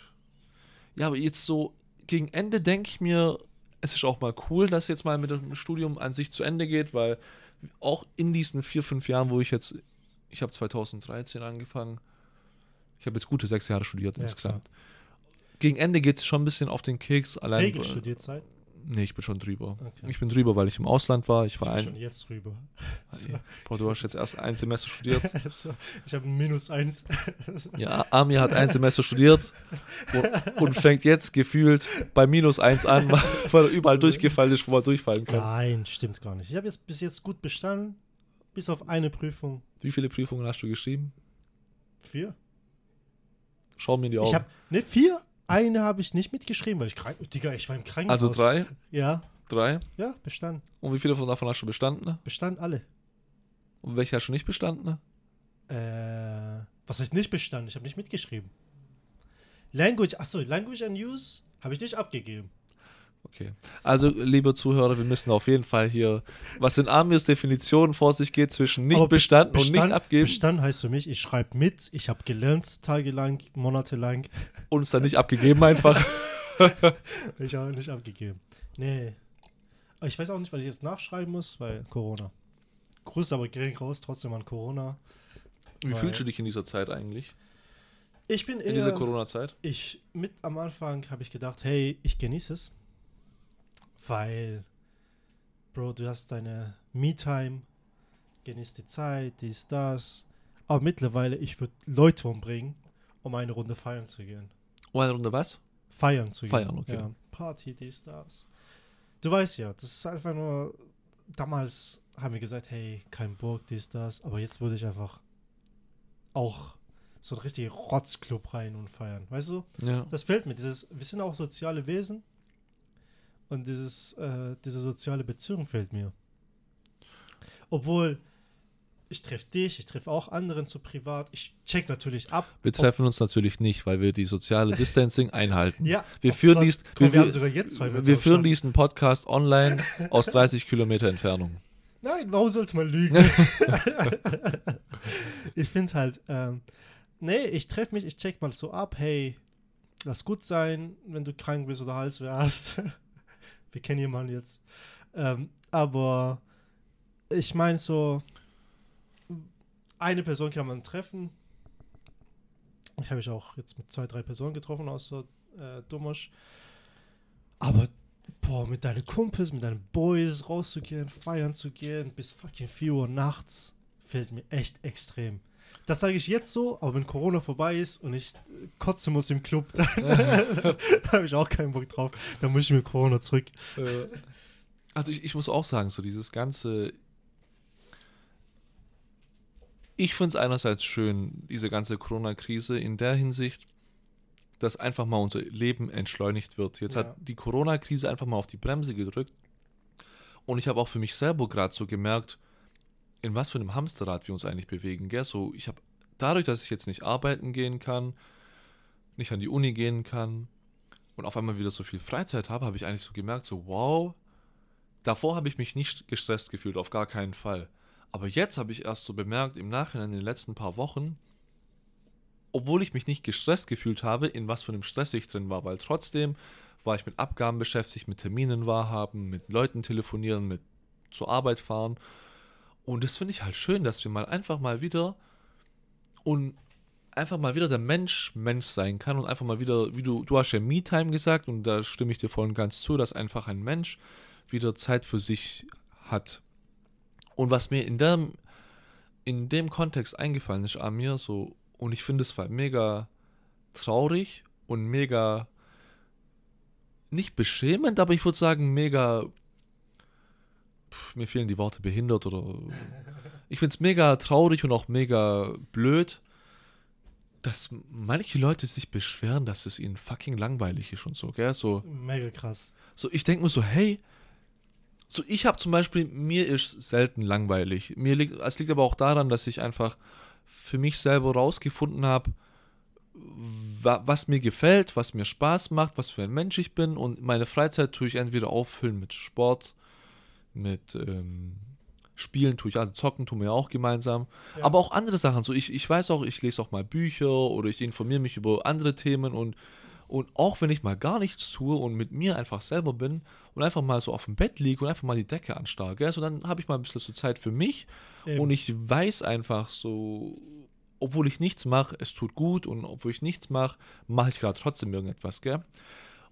ja, aber jetzt so gegen Ende denke ich mir, es ist auch mal cool, dass jetzt mal mit dem Studium an sich zu Ende geht, weil auch in diesen vier, fünf Jahren, wo ich jetzt, ich habe 2013 angefangen, ich habe jetzt gute sechs Jahre studiert Ja, insgesamt. Gegen Ende geht es schon ein bisschen auf den Keks. Allein, Regelstudienzeit. Nee, ich bin schon drüber. Okay. Ich bin drüber, weil ich im Ausland war. Ich Ich war bin ein. schon jetzt drüber. Ey, Bro, du hast jetzt erst ein Semester studiert. Also, ich habe Minus eins. Ja, Amir hat ein Semester studiert und, und fängt jetzt gefühlt bei minus eins an, weil er überall durchgefallen ist, wo er durchfallen kann. Nein, stimmt gar nicht. Ich habe jetzt bis jetzt gut bestanden. Bis auf eine Prüfung. Wie viele Prüfungen hast du geschrieben? Vier. Schau mir in die Augen. Ich habe, ne, vier. Eine habe ich nicht mitgeschrieben, weil ich krank, Digga, ich war im Krankenhaus. also drei? Ja, Drei? ja, bestanden. Und wie viele von davon hast du bestanden? Bestand alle. Und welche hast du nicht bestanden? Äh, was heißt nicht bestanden? Ich habe nicht mitgeschrieben. Language, achso, Language and Use habe ich nicht abgegeben. Okay. Also, liebe Zuhörer, wir müssen auf jeden Fall hier, was in Amirs Definition vor sich geht, zwischen nicht bestanden und nicht Bestand- abgeben Bestand heißt für mich, ich schreibe mit, ich habe gelernt, tagelang, monatelang. und es dann nicht abgegeben einfach. Ich habe nicht abgegeben. Nee. Aber ich weiß auch nicht, weil ich jetzt nachschreiben muss, weil Corona. Grüße aber gering raus, trotzdem an Corona. Wie fühlst du dich in dieser Zeit eigentlich? Ich bin in dieser eher, Corona-Zeit? ich, mit am Anfang habe ich gedacht, hey, ich genieße es. Weil, Bro, du hast deine Me-Time, genießt die Zeit, dies, das. Aber mittlerweile, ich würde Leute umbringen, um eine Runde feiern zu gehen. Oh, eine Runde was? Feiern zu Feiern, gehen. okay. Ja, Party, dies, das. Du weißt ja, das ist einfach nur. Damals haben wir gesagt, hey, kein Bock, dies, das. Aber jetzt würde ich einfach auch so einen richtigen Rotzclub rein und feiern. Weißt du? Ja. Das fällt mir. Dieses, wir sind auch soziale Wesen. Und dieses, äh, diese soziale Beziehung fehlt mir. Obwohl, ich treffe dich, ich treffe auch anderen zu privat. Ich check natürlich ab. Wir treffen uns natürlich nicht, weil wir die soziale Distancing einhalten. Ja, Wir führen dies- wir- wir, Meter Wir führen diesen Podcast online aus 30 Kilometer Entfernung. Nein, warum sollte man lügen? ich finde halt, ähm, nee, ich treffe mich, ich check mal so ab, hey, lass gut sein, wenn du krank bist oder Halsweh hast. Wir kennen jemanden jetzt. Ähm, aber ich meine so, eine Person kann man treffen. Ich habe mich auch jetzt mit zwei, drei Personen getroffen, außer äh, Domasch. Aber boah, mit deinen Kumpels, mit deinen Boys rauszugehen, feiern zu gehen, bis fucking 4 Uhr nachts, fehlt mir echt extrem. Das sage ich jetzt so, aber wenn Corona vorbei ist und ich kotzen muss im Club, dann habe ich auch keinen Bock drauf. Dann muss ich mir Corona zurück. Also ich, ich muss auch sagen, so dieses ganze. Ich finde es einerseits schön, diese ganze Corona-Krise in der Hinsicht, dass einfach mal unser Leben entschleunigt wird. Jetzt Ja. hat die Corona-Krise einfach mal auf die Bremse gedrückt. Und ich habe auch für mich selber gerade so gemerkt, in was für einem Hamsterrad wir uns eigentlich bewegen. Gell? So, ich habe dadurch, dass ich jetzt nicht arbeiten gehen kann, nicht an die Uni gehen kann und auf einmal wieder so viel Freizeit habe, habe ich eigentlich so gemerkt, so wow, davor habe ich mich nicht gestresst gefühlt, auf gar keinen Fall. Aber jetzt habe ich erst so bemerkt, im Nachhinein in den letzten paar Wochen, obwohl ich mich nicht gestresst gefühlt habe, in was für einem Stress ich drin war, weil trotzdem war ich mit Abgaben beschäftigt, mit Terminen wahrhaben, mit Leuten telefonieren, mit zur Arbeit fahren. Und das finde ich halt schön, dass wir mal einfach mal wieder und einfach mal wieder der Mensch Mensch sein kann und einfach mal wieder, wie du, du hast ja Me-Time gesagt und da stimme ich dir voll und ganz zu, dass einfach ein Mensch wieder Zeit für sich hat. Und was mir in dem, in dem Kontext eingefallen ist, Amir, so, und ich finde es war mega traurig und mega nicht beschämend, aber ich würde sagen mega pff, mir fehlen die Worte behindert oder ich finde es mega traurig und auch mega blöd, dass manche Leute sich beschweren, dass es ihnen fucking langweilig ist und so, gell? So, Mega krass. so ich denke mir so, hey, so ich habe zum Beispiel, mir ist selten langweilig. Mir liegt, es liegt aber auch daran, dass ich einfach für mich selber rausgefunden habe, wa was mir gefällt, was mir Spaß macht, was für ein Mensch ich bin und meine Freizeit tue ich entweder auffüllen mit Sport, mit ähm, Spielen tue ich alle, zocken tun wir auch gemeinsam, Ja. aber auch andere Sachen. So ich, ich weiß auch, ich lese auch mal Bücher oder ich informiere mich über andere Themen und und auch wenn ich mal gar nichts tue und mit mir einfach selber bin und einfach mal so auf dem Bett liege und einfach mal die Decke anstarre, gell, so dann habe ich mal ein bisschen so Zeit für mich Eben. und ich weiß einfach so, obwohl ich nichts mache, es tut gut und obwohl ich nichts mache, mache ich gerade trotzdem irgendetwas, gell.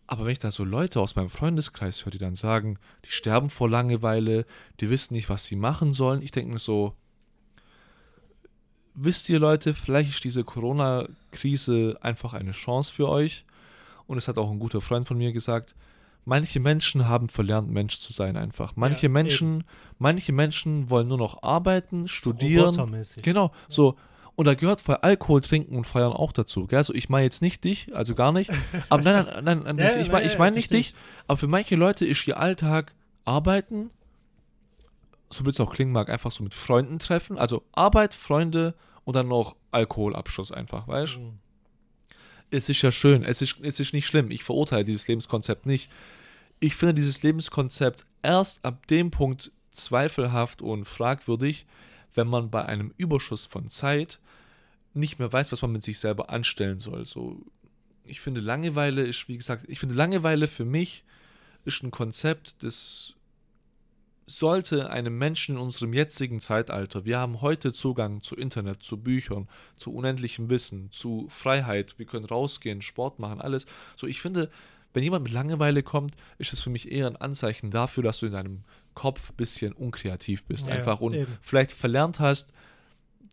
Aber wenn ich da so Leute aus meinem Freundeskreis höre, die dann sagen, die sterben vor Langeweile, die wissen nicht, was sie machen sollen, ich denke mir so, wisst ihr Leute, vielleicht ist diese Corona-Krise einfach eine Chance für euch. Und es hat auch ein guter Freund von mir gesagt, manche Menschen haben verlernt, Mensch zu sein einfach. Manche Ja, Menschen, manche Menschen wollen nur noch arbeiten, studieren. Genau, so. Und da gehört Alkohol trinken und feiern auch dazu. Gell? Also ich meine jetzt nicht dich, also gar nicht. Aber nein, nein, nein, nein Ja, ich, meine ich mein ja, nicht dich. Aber für manche Leute ist ihr Alltag arbeiten, so wird es auch klingen mag, einfach so mit Freunden treffen. Also Arbeit, Freunde und dann noch Alkoholabschluss einfach, weißt du? Mhm. Es ist ja schön, es ist, es ist nicht schlimm. Ich verurteile dieses Lebenskonzept nicht. Ich finde dieses Lebenskonzept erst ab dem Punkt zweifelhaft und fragwürdig, wenn man bei einem Überschuss von Zeit nicht mehr weiß, was man mit sich selber anstellen soll. So, ich finde Langeweile ist, wie gesagt, ich finde Langeweile für mich ist ein Konzept, das sollte einem Menschen in unserem jetzigen Zeitalter, wir haben heute Zugang zu Internet, zu Büchern, zu unendlichem Wissen, zu Freiheit, wir können rausgehen, Sport machen, alles. So, ich finde, wenn jemand mit Langeweile kommt, ist es für mich eher ein Anzeichen dafür, dass du in deinem Kopf ein bisschen unkreativ bist, Ja, einfach und eben. vielleicht verlernt hast,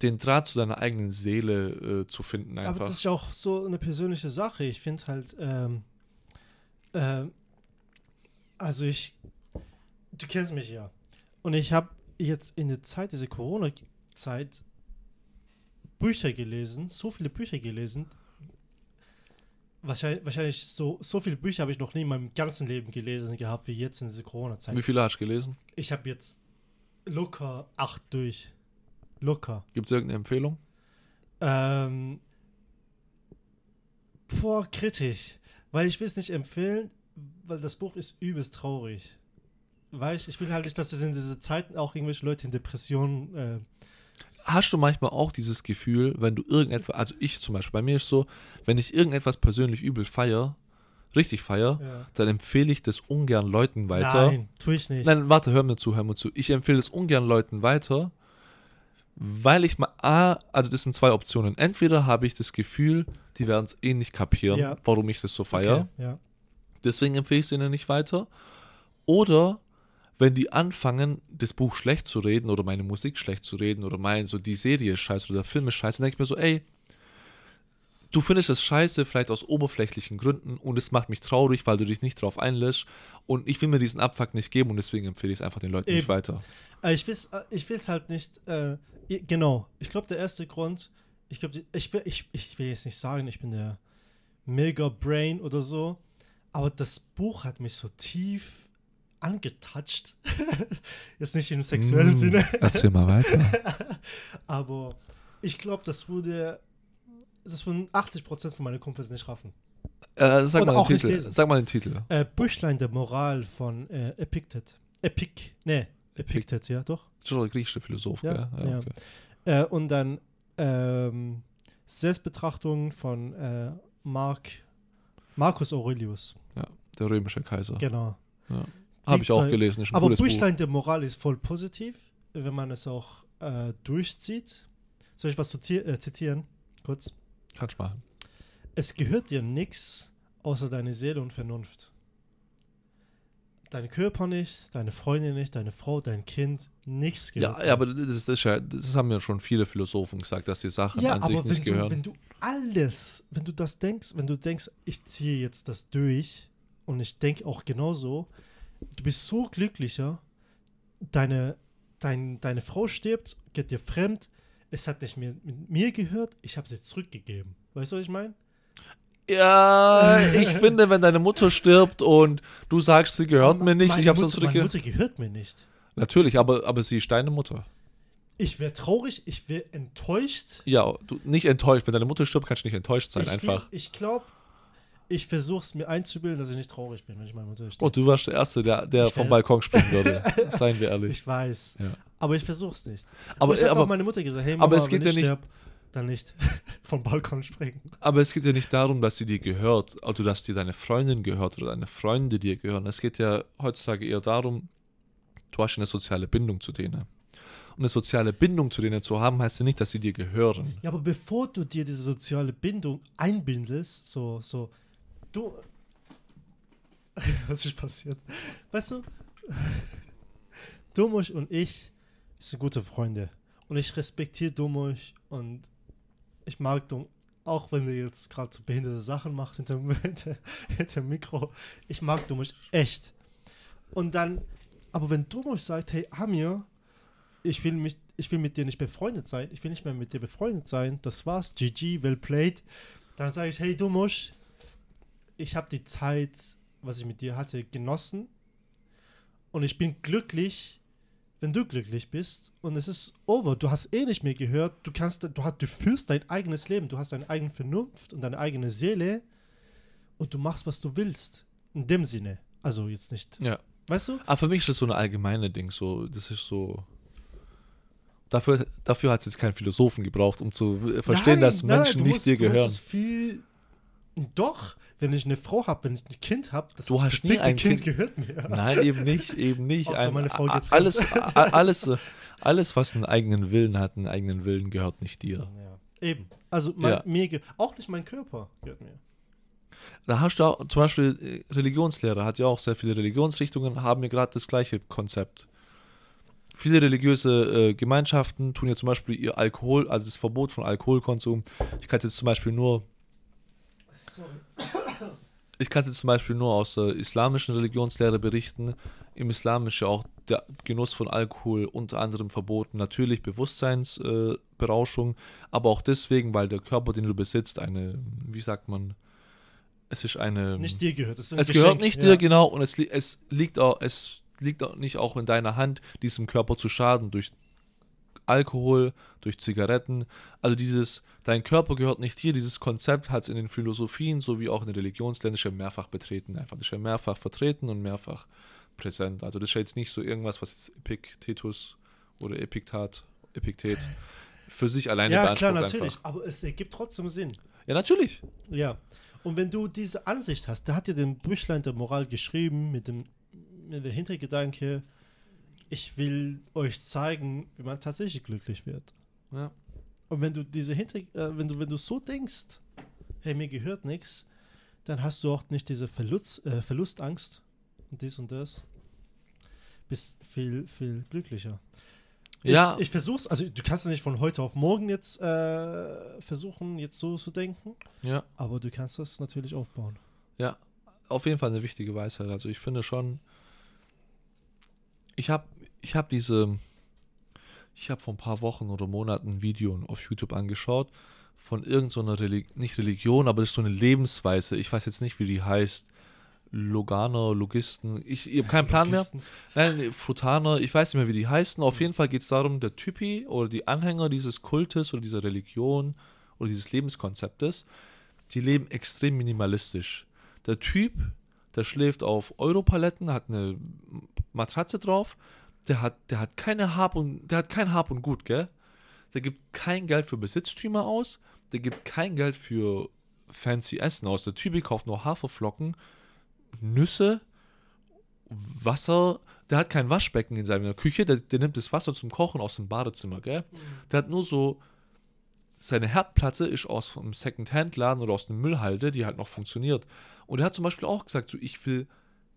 den Draht zu deiner eigenen Seele äh, zu finden, Aber einfach. das ist ja auch so eine persönliche Sache. Ich finde halt, ähm, ähm, also ich, du kennst mich ja. Und ich habe jetzt in der Zeit, diese Corona-Zeit, Bücher gelesen, so viele Bücher gelesen. Wahrscheinlich, wahrscheinlich so, so viele Bücher habe ich noch nie in meinem ganzen Leben gelesen gehabt, wie jetzt in dieser Corona-Zeit. Wie viele hast du gelesen? Ich habe jetzt locker acht durch. Locker. Gibt es irgendeine Empfehlung? Ähm, boah, kritisch. Weil ich will es nicht empfehlen, weil das Buch ist übelst traurig. Weißt ich will halt nicht, dass es in diese Zeiten auch irgendwelche Leute in Depressionen. Äh, Hast du manchmal auch dieses Gefühl, wenn du irgendetwas, also ich zum Beispiel, bei mir ist so, wenn ich irgendetwas persönlich übel feier, richtig feier, ja. dann empfehle ich das ungern Leuten weiter. Nein, tue ich nicht. Nein, warte, hör mir zu, hör mir zu. Ich empfehle es ungern Leuten weiter, weil ich mal, A, also das sind zwei Optionen. Entweder habe ich das Gefühl, die werden es eh nicht kapieren, Ja. warum ich das so feiere. Okay, ja. Deswegen empfehle ich es ihnen nicht weiter. Oder wenn die anfangen, das Buch schlecht zu reden oder meine Musik schlecht zu reden oder meinen, so die Serie ist scheiße oder der Film ist scheiße, dann denke ich mir so, ey, du findest es scheiße, vielleicht aus oberflächlichen Gründen und es macht mich traurig, weil du dich nicht drauf einlässt und ich will mir diesen Abfuck nicht geben und deswegen empfehle ich es einfach den Leuten nicht Eben. weiter. Äh, ich will es ich will's halt nicht. Äh, genau. Ich glaube, der erste Grund, ich glaube, ich, will- ich, ich will jetzt nicht sagen, ich bin der mega Brain oder so, aber das Buch hat mich so tief angetatscht. jetzt nicht im sexuellen Mm, Sinne. Erzähl mal weiter. Aber ich glaube, das würde. Das würden 80% von meinen Kumpels nicht raffen. Äh, sag, mal auch nicht sag mal den Titel. Äh, Büchlein der Moral von äh, Epictet. Epic. Nee, Epictet, ja, doch. Das ist doch der griechische Philosoph, Ja, gell? ja. okay. Äh, und dann ähm, Selbstbetrachtung von äh, Mark, Marcus Aurelius. Der römische Kaiser. Genau. Habe ich auch gelesen, ist ein Aber Buch. Büchlein der Moral ist voll positiv, wenn man es auch äh, durchzieht. Soll ich was äh, zitieren? Kurz. Kannst machen. Es gehört dir nichts außer deine Seele und Vernunft. Dein Körper nicht, deine Freundin nicht, deine Frau, dein Kind, nichts gehört Ja, ja, aber das, ist- das, ja, das haben ja schon viele Philosophen gesagt, dass die Sachen Ja, an sich aber nicht wenn du, gehören. wenn du alles, wenn du das denkst, wenn du denkst, ich ziehe jetzt das durch und ich denke auch genauso, du bist so glücklicher, deine, dein, deine Frau stirbt, geht dir fremd, es hat nicht mehr mit mir gehört, ich habe sie zurückgegeben. Weißt du, was ich meine? ja, ich finde, wenn deine Mutter stirbt und du sagst, sie gehört mir nicht, Meine ich habe sie Mutter- Meine zurückgegeben. Mutter gehört mir nicht. Natürlich, aber, aber sie ist deine Mutter. Ich wäre traurig, ich wäre enttäuscht. Ja, du nicht enttäuscht. Wenn deine Mutter stirbt, kannst du nicht enttäuscht sein, ich einfach. Will, ich glaube, ich versuche es mir einzubilden, dass ich nicht traurig bin, wenn ich meine Mutter Oh, stirbt. du warst der Erste, der, der vom Balkon springen würde. Seien wir ehrlich. Ich weiß. Ja. Aber ich versuche es nicht. Aber, Aber ich habe auch meine Mutter gesagt, hey Mama, aber es geht wenn ja ich nicht- sterb, dann nicht vom Balkon springen. aber es geht ja nicht darum, dass sie dir gehört, oder dass dir deine Freundin gehört oder deine Freunde dir gehören. Es geht ja heutzutage eher darum, du hast eine soziale Bindung zu denen. Und eine soziale Bindung zu denen zu haben, heißt ja nicht, dass sie dir gehören. Ja, aber bevor du dir diese soziale Bindung einbindest, so, so, du. Was ist passiert? Weißt du, Domusch und ich sind gute Freunde. Und ich respektiere Domusch und ich mag Dom, auch wenn er jetzt gerade so behinderte Sachen macht hinter, hinter, hinter dem Mikro. Ich mag Domusch echt. Und dann, aber wenn Domusch sagt, hey Amir, ich will, mich, ich will mit dir nicht befreundet sein, ich will nicht mehr mit dir befreundet sein, das war's, GG, well played, dann sage ich, hey Domusch, ich habe die Zeit, was ich mit dir hatte, genossen und ich bin glücklich, wenn du glücklich bist und es ist over, du hast eh nicht mehr gehört, du kannst, du, hast, du führst dein eigenes Leben, du hast deine eigene Vernunft und deine eigene Seele und du machst, was du willst, in dem Sinne, also jetzt nicht, Ja. weißt du? Aber für mich ist das so eine allgemeine Ding. So, das ist so. Dafür, dafür hat es jetzt keinen Philosophen gebraucht, um zu verstehen, Nein, dass nein, Menschen du nicht musst- dir gehören. es viel Doch, wenn ich eine Frau habe, wenn ich ein Kind habe, das Du hast nie ein Kind- gehört mir. Nein, eben nicht, eben nicht. Außer meine Frau geht alles, alles, alles, was einen eigenen Willen hat, einen eigenen Willen, gehört nicht dir. Ja. Eben. Also mein, Ja. mir auch nicht mein Körper gehört mir. Da hast du auch, zum Beispiel äh, Religionslehre hat ja auch sehr viele Religionsrichtungen, haben ja gerade das gleiche Konzept. Viele religiöse äh, Gemeinschaften tun ja zum Beispiel ihr Alkohol, also das Verbot von Alkoholkonsum. Ich kann jetzt zum Beispiel nur, ich kann jetzt zum Beispiel nur aus der islamischen Religionslehre berichten. Im Islam ist ja auch der Genuss von Alkohol unter anderem verboten. Natürlich Bewusstseinsberauschung, äh, aber auch deswegen, weil der Körper, den du besitzt, eine, wie sagt man, es ist eine. Nicht dir gehört. Es Geschenk. gehört nicht ja. dir, genau, und es, es liegt auch, es liegt auch nicht auch in deiner Hand, diesem Körper zu schaden durch Alkohol, durch Zigaretten. Also dieses, dein Körper gehört nicht dir, dieses Konzept hat es in den Philosophien sowie auch in der Religionslehre schon mehrfach betreten. Einfach, das ist schon mehrfach vertreten und mehrfach präsent. Also das ist jetzt nicht so irgendwas, was jetzt Epiktetus oder Epiktat, Epiktet für sich alleine Ja, klar, beansprucht natürlich. Einfach. Aber es ergibt trotzdem Sinn. Ja, natürlich. Ja. Und wenn du diese Ansicht hast, der hat ja den Büchlein der Moral geschrieben mit dem mit der Hintergedanke, ich will euch zeigen, wie man tatsächlich glücklich wird. Ja. Und wenn du diese Hinter äh, wenn du wenn du so denkst, hey, mir gehört nichts, dann hast du auch nicht diese Verlust, äh, Verlustangst und dies und das. Bist viel viel glücklicher. Ja. Ich, ich versuch's, also du kannst es nicht von heute auf morgen jetzt äh, versuchen, jetzt so zu denken, Ja. aber du kannst das natürlich aufbauen. Ja, auf jeden Fall eine wichtige Weisheit. Also ich finde schon, ich habe ich hab diese, ich habe vor ein paar Wochen oder Monaten ein Video auf YouTube angeschaut von irgendeiner Reli nicht Religion, aber das ist so eine Lebensweise. Ich weiß jetzt nicht, wie die heißt. Loganer, Logisten, ich, ich habe keinen Plan mehr. Nein, Frutaner, ich weiß nicht mehr, wie die heißen. Auf jeden Fall geht es darum, der Typi oder die Anhänger dieses Kultes oder dieser Religion oder dieses Lebenskonzeptes, die leben extrem minimalistisch. Der Typ, der schläft auf Europaletten, hat eine Matratze drauf, der hat, der hat keine Hab und der hat kein Hab und Gut, gell? Der gibt kein Geld für Besitztümer aus, der gibt kein Geld für fancy Essen aus. Der Typi kauft nur Haferflocken, Nüsse, Wasser. Der hat kein Waschbecken in seiner Küche, der, der nimmt das Wasser zum Kochen aus dem Badezimmer, gell? Der hat nur so. Seine Herdplatte ist aus einem Second-Hand-Laden oder aus einem Müllhalde, die halt noch funktioniert. Und er hat zum Beispiel auch gesagt, so, ich will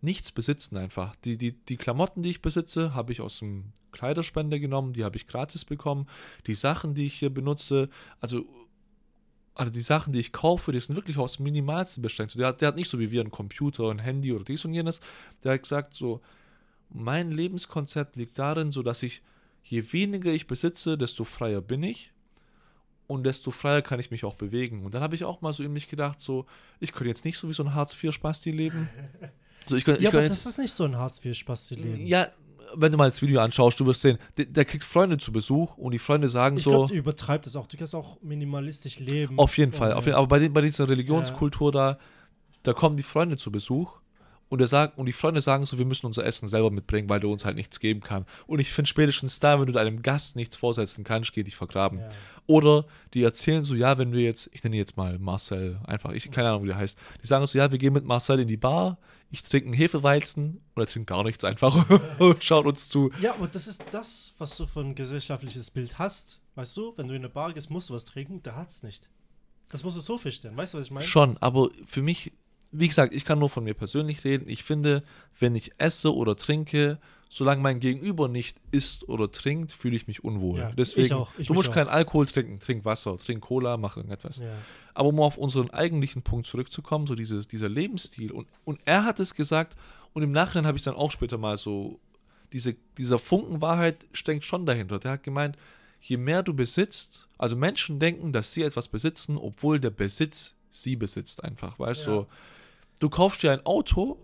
nichts besitzen einfach. Die, die, die Klamotten, die ich besitze, habe ich aus dem Kleiderspender genommen, die habe ich gratis bekommen. Die Sachen, die ich hier benutze, also, also die Sachen, die ich kaufe, die sind wirklich aus dem Minimalsten beschränkt. Der, hat, der hat nicht so wie wir einen Computer, ein Handy oder dies und jenes. Der hat gesagt, so, mein Lebenskonzept liegt darin, so dass ich, je weniger ich besitze, desto freier bin ich und desto freier kann ich mich auch bewegen. Und dann habe ich auch mal so in mich gedacht, so, ich könnte jetzt nicht so wie so ein Hartz-IV-Spasti leben. So, ich Ja, ich aber könnte das jetzt, ist nicht so ein Hartz-IV-Spasti-Leben. ja, wenn du mal das Video anschaust, du wirst sehen, der, der kriegt Freunde zu Besuch und die Freunde sagen ich so, glaube, du übertreibst es auch. Du kannst auch minimalistisch leben. auf jeden Fall, auf jeden, aber bei, den, bei dieser Ja. Religionskultur da, da kommen die Freunde zu Besuch und, er sagt, und die Freunde sagen so, wir müssen unser Essen selber mitbringen, weil der uns halt nichts geben kann. Und ich finde spätestens da, wenn du deinem Gast nichts vorsetzen kannst, geh dich vergraben. Ja. Oder die erzählen so, ja, wenn wir jetzt, ich nenne jetzt mal Marcel, einfach, ich keine Ahnung, wie der heißt. Die sagen so, ja, wir gehen mit Marcel in die Bar, ich trinke einen Hefeweizen und er trinkt gar nichts einfach und schaut uns zu. Ja, aber das ist das, was du für ein gesellschaftliches Bild hast. Weißt du, wenn du in eine Bar gehst, musst du was trinken, der hat's nicht. Das musst du so verstehen. Weißt du, was ich meine? Schon, aber für mich, wie gesagt, ich kann nur von mir persönlich reden. Ich finde, wenn ich esse oder trinke, solange mein Gegenüber nicht isst oder trinkt, fühle ich mich unwohl. Ja, ich Deswegen, auch, ich du musst auch. keinen Alkohol trinken, trink Wasser, trink Cola, mach irgendetwas. Ja. Aber um auf unseren eigentlichen Punkt zurückzukommen, so dieses, dieser Lebensstil. Und, und er hat es gesagt, und im Nachhinein habe ich dann auch später mal so, diese, dieser Funken Wahrheit steckt schon dahinter. Der hat gemeint, je mehr du besitzt, also Menschen denken, dass sie etwas besitzen, obwohl der Besitz sie besitzt einfach, weißt du? Ja. So, du kaufst dir ein Auto,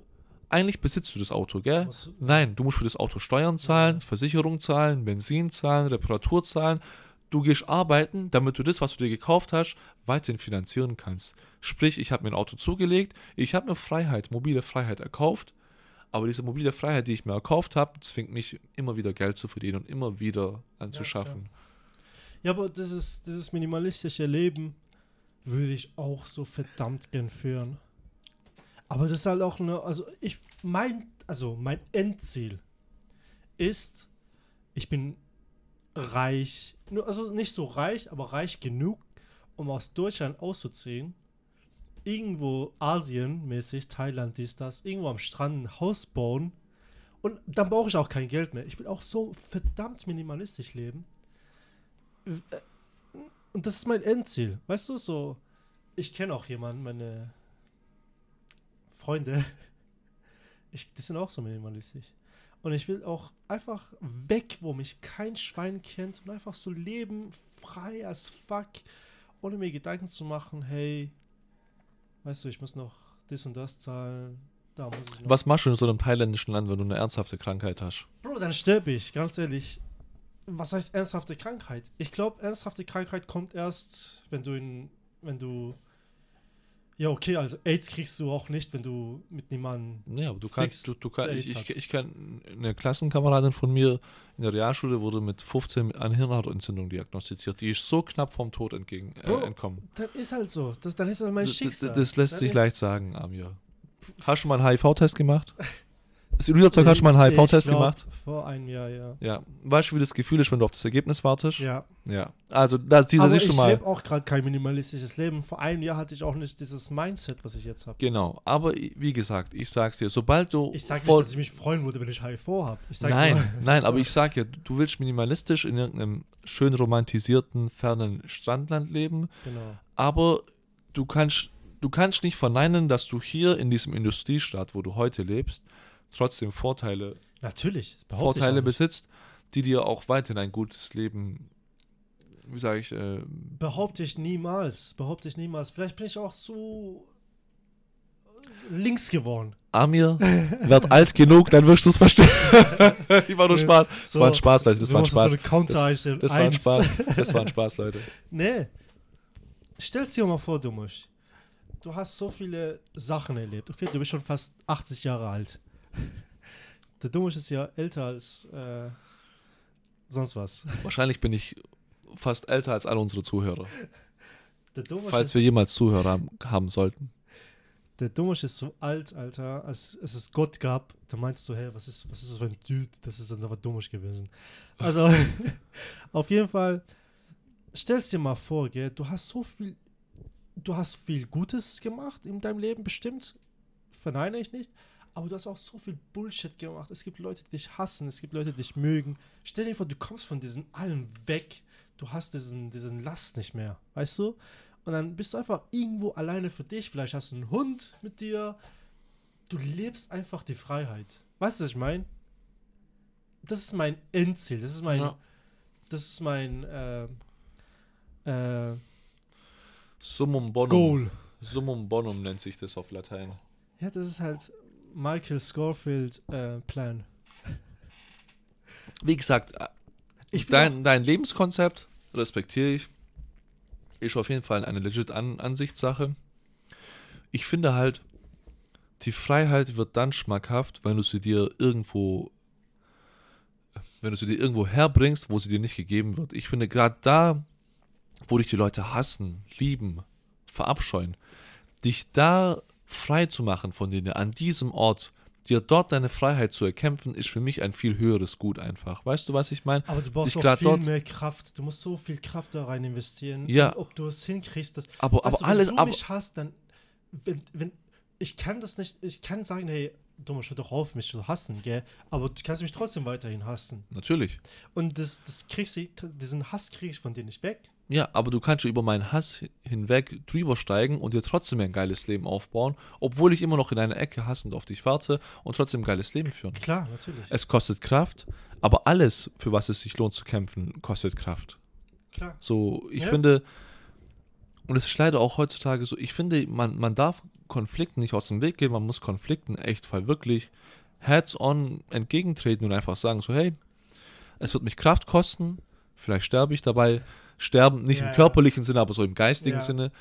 eigentlich besitzt du das Auto, gell? Was- Nein, du musst für das Auto Steuern zahlen, Versicherung zahlen, Benzin zahlen, Reparatur zahlen. Du gehst arbeiten, damit du das, was du dir gekauft hast, weiterhin finanzieren kannst. Sprich, ich habe mir ein Auto zugelegt, ich habe mir Freiheit, mobile Freiheit erkauft, aber diese mobile Freiheit, die ich mir erkauft habe, zwingt mich immer wieder Geld zu verdienen und immer wieder anzuschaffen. Ja, aber dieses, dieses minimalistische Leben würde ich auch so verdammt gern führen. Aber das ist halt auch eine, also ich, mein, also mein Endziel ist, ich bin reich, also nicht so reich, aber reich genug, um aus Deutschland auszuziehen, irgendwo Asien-mäßig, Thailand, dies, das, irgendwo am Strand ein Haus bauen und dann brauche ich auch kein Geld mehr. Ich will auch so verdammt minimalistisch leben. Äh, Und das ist mein Endziel. Weißt du, so, ich kenne auch jemanden, meine Freunde, ich, die sind auch so minimalistisch. Und ich will auch einfach weg, wo mich kein Schwein kennt und einfach so leben, frei as fuck, ohne mir Gedanken zu machen, hey, weißt du, ich muss noch das und das zahlen, da muss ich noch. Was machst du in so einem thailändischen Land, wenn du eine ernsthafte Krankheit hast? Bro, dann sterbe ich, ganz ehrlich. Was heißt ernsthafte Krankheit? Ich glaube, ernsthafte Krankheit kommt erst, wenn du in, wenn du, ja okay, also AIDS kriegst du auch nicht, wenn du mit niemandem, Nee, aber du kannst, du, du kann, ich, ich, ich kann, eine Klassenkameradin von mir in der Realschule wurde mit 15 an Hirnhautentzündung diagnostiziert. Die ist so knapp vom Tod entgegen, äh, Bro, entkommen. dann ist halt so, das, dann ist das mein Schicksal. Das lässt Dann sich leicht sagen, Amir. Hast du mal einen HIV-Test gemacht? Real Talk, hast du mal einen Ich HIV-Test gemacht? Vor einem Jahr, ja. Ja. Weißt du, wie das Gefühl ist, wenn du auf das Ergebnis wartest? Ja. Ja. Also, das, dieser ist ich schon mal. lebe auch gerade kein minimalistisches Leben. Vor einem Jahr hatte ich auch nicht dieses Mindset, was ich jetzt habe. Genau. Aber wie gesagt, ich sag's dir, sobald du. Ich sage nicht, dass ich mich freuen würde, wenn ich HIV habe. Nein, nein, aber ich sag ja, du willst minimalistisch in irgendeinem schön romantisierten, fernen Strandland leben, Genau. aber du kannst, du kannst nicht verneinen, dass du hier in diesem Industriestaat, wo du heute lebst, trotzdem Vorteile, Natürlich. das Vorteile besitzt, die dir auch weiterhin ein gutes Leben, wie sage ich, äh, Behaupte ich niemals. Behaupte ich niemals. Vielleicht bin ich auch so links geworden. Amir, werd alt genug, dann wirst du es verstehen. ich war nur Spaß. Das so- war ein Spaß, Leute, das war ein Spaß. So einstellen. Das war ein. Spaß. Das war ein Spaß, Leute. Nee. Stell's dir mal vor, Dummusch. Du hast so viele Sachen erlebt. Okay, du bist schon fast 80 Jahre alt. Der Dummusch ist ja älter als äh, sonst was. Wahrscheinlich bin ich fast älter als alle unsere Zuhörer. Falls wir jemals Zuhörer haben, haben sollten. der Dummusch ist so alt, Alter, als, als es Gott gab. Da meinst du, hey, was ist, was ist das für ein Dude? Das ist dann aber Dummusch gewesen. Also, auf jeden Fall, stell's dir mal vor, gell, du hast so viel, du hast viel Gutes gemacht in deinem Leben, bestimmt. Verneine ich nicht. Aber du hast auch so viel Bullshit gemacht. Es gibt Leute, die dich hassen, es gibt Leute, die dich mögen. Stell dir vor, du kommst von diesem allen weg. Du hast diesen, diesen Last nicht mehr, weißt du? Und dann bist du einfach irgendwo alleine für dich. Vielleicht hast du einen Hund mit dir. Du lebst einfach die Freiheit. Weißt du, was ich meine? Das ist mein Endziel. Das ist mein, Ja. das ist mein äh, äh, Summum bonum. Goal. Summum bonum nennt sich das auf Latein. Ja, das ist halt Michael Scorfield äh, Plan. Wie gesagt, äh, dein, dein Lebenskonzept respektiere ich. Ist auf jeden Fall eine legit An Ansichtssache. Ich finde halt, die Freiheit wird dann schmackhaft, wenn du sie dir irgendwo, wenn du sie dir irgendwo herbringst, wo sie dir nicht gegeben wird. Ich finde gerade da, wo dich die Leute hassen, lieben, verabscheuen, dich da frei zu machen von denen an diesem Ort, dir dort deine Freiheit zu erkämpfen, ist für mich ein viel höheres Gut einfach. Weißt du, was ich meine? Aber du brauchst dich auch viel dort- mehr Kraft. Du musst so viel Kraft da rein investieren. Ja. Und ob du es hinkriegst, das. Aber, aber du, alles, wenn du aber, mich hast, dann. Wenn, wenn, ich kann das nicht. Ich kann sagen, hey, Dummer, hör doch auf, mich zu hassen, gell? Aber du kannst mich trotzdem weiterhin hassen. natürlich. Und das, das kriegst du, diesen Hass krieg ich von dir nicht weg. Ja, aber du kannst über meinen Hass hinweg drüber steigen und dir trotzdem ein geiles Leben aufbauen, obwohl ich immer noch in einer Ecke hassend auf dich warte und trotzdem ein geiles Leben führen. Klar, natürlich. Es kostet Kraft, aber alles, für was es sich lohnt zu kämpfen, kostet Kraft. Klar. So, ich Ja. finde, und es ist leider auch heutzutage so, ich finde, man, man darf Konflikten nicht aus dem Weg gehen, man muss Konflikten echt fall wirklich heads-on entgegentreten und einfach sagen so, hey, es wird mich Kraft kosten, vielleicht sterbe ich dabei, sterben nicht Ja, im körperlichen Sinne, aber so im geistigen. Sinne.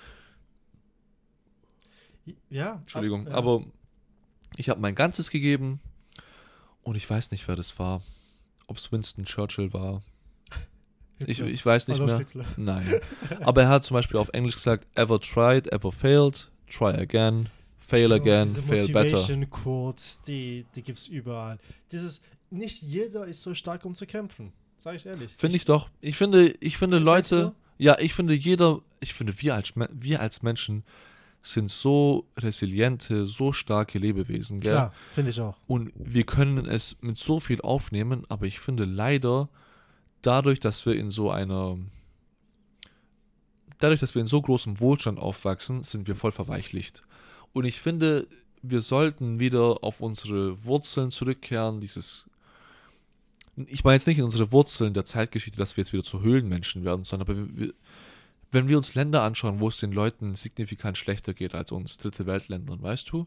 Ja. Entschuldigung, ab- aber ich habe mein Ganzes gegeben und ich weiß nicht, wer das war. Ob es Winston Churchill war. Ich, ich weiß nicht Adolf mehr. Hitler. Nein. Aber er hat zum Beispiel auf Englisch gesagt, ever tried, ever failed, try again, fail again, diese fail better. Motivation Quotes, die, die gibt es überall. Dieses, nicht jeder ist so stark, um zu kämpfen. Sag ich ehrlich. Finde ich doch. Ich finde, ich finde Denkst Leute, ja, ich finde jeder, ich finde wir als, wir als Menschen sind so resiliente, so starke Lebewesen, gell? Klar, finde ich auch. Und wir können es mit so viel aufnehmen, aber ich finde leider, dadurch, dass wir in so einer, dadurch, dass wir in so großem Wohlstand aufwachsen, sind wir voll verweichlicht. Und ich finde, wir sollten wieder auf unsere Wurzeln zurückkehren, dieses, ich meine jetzt nicht in unsere Wurzeln der Zeitgeschichte, dass wir jetzt wieder zu Höhlenmenschen werden, sondern aber wir, wenn wir uns Länder anschauen, wo es den Leuten signifikant schlechter geht als uns, dritte Weltländern, weißt du?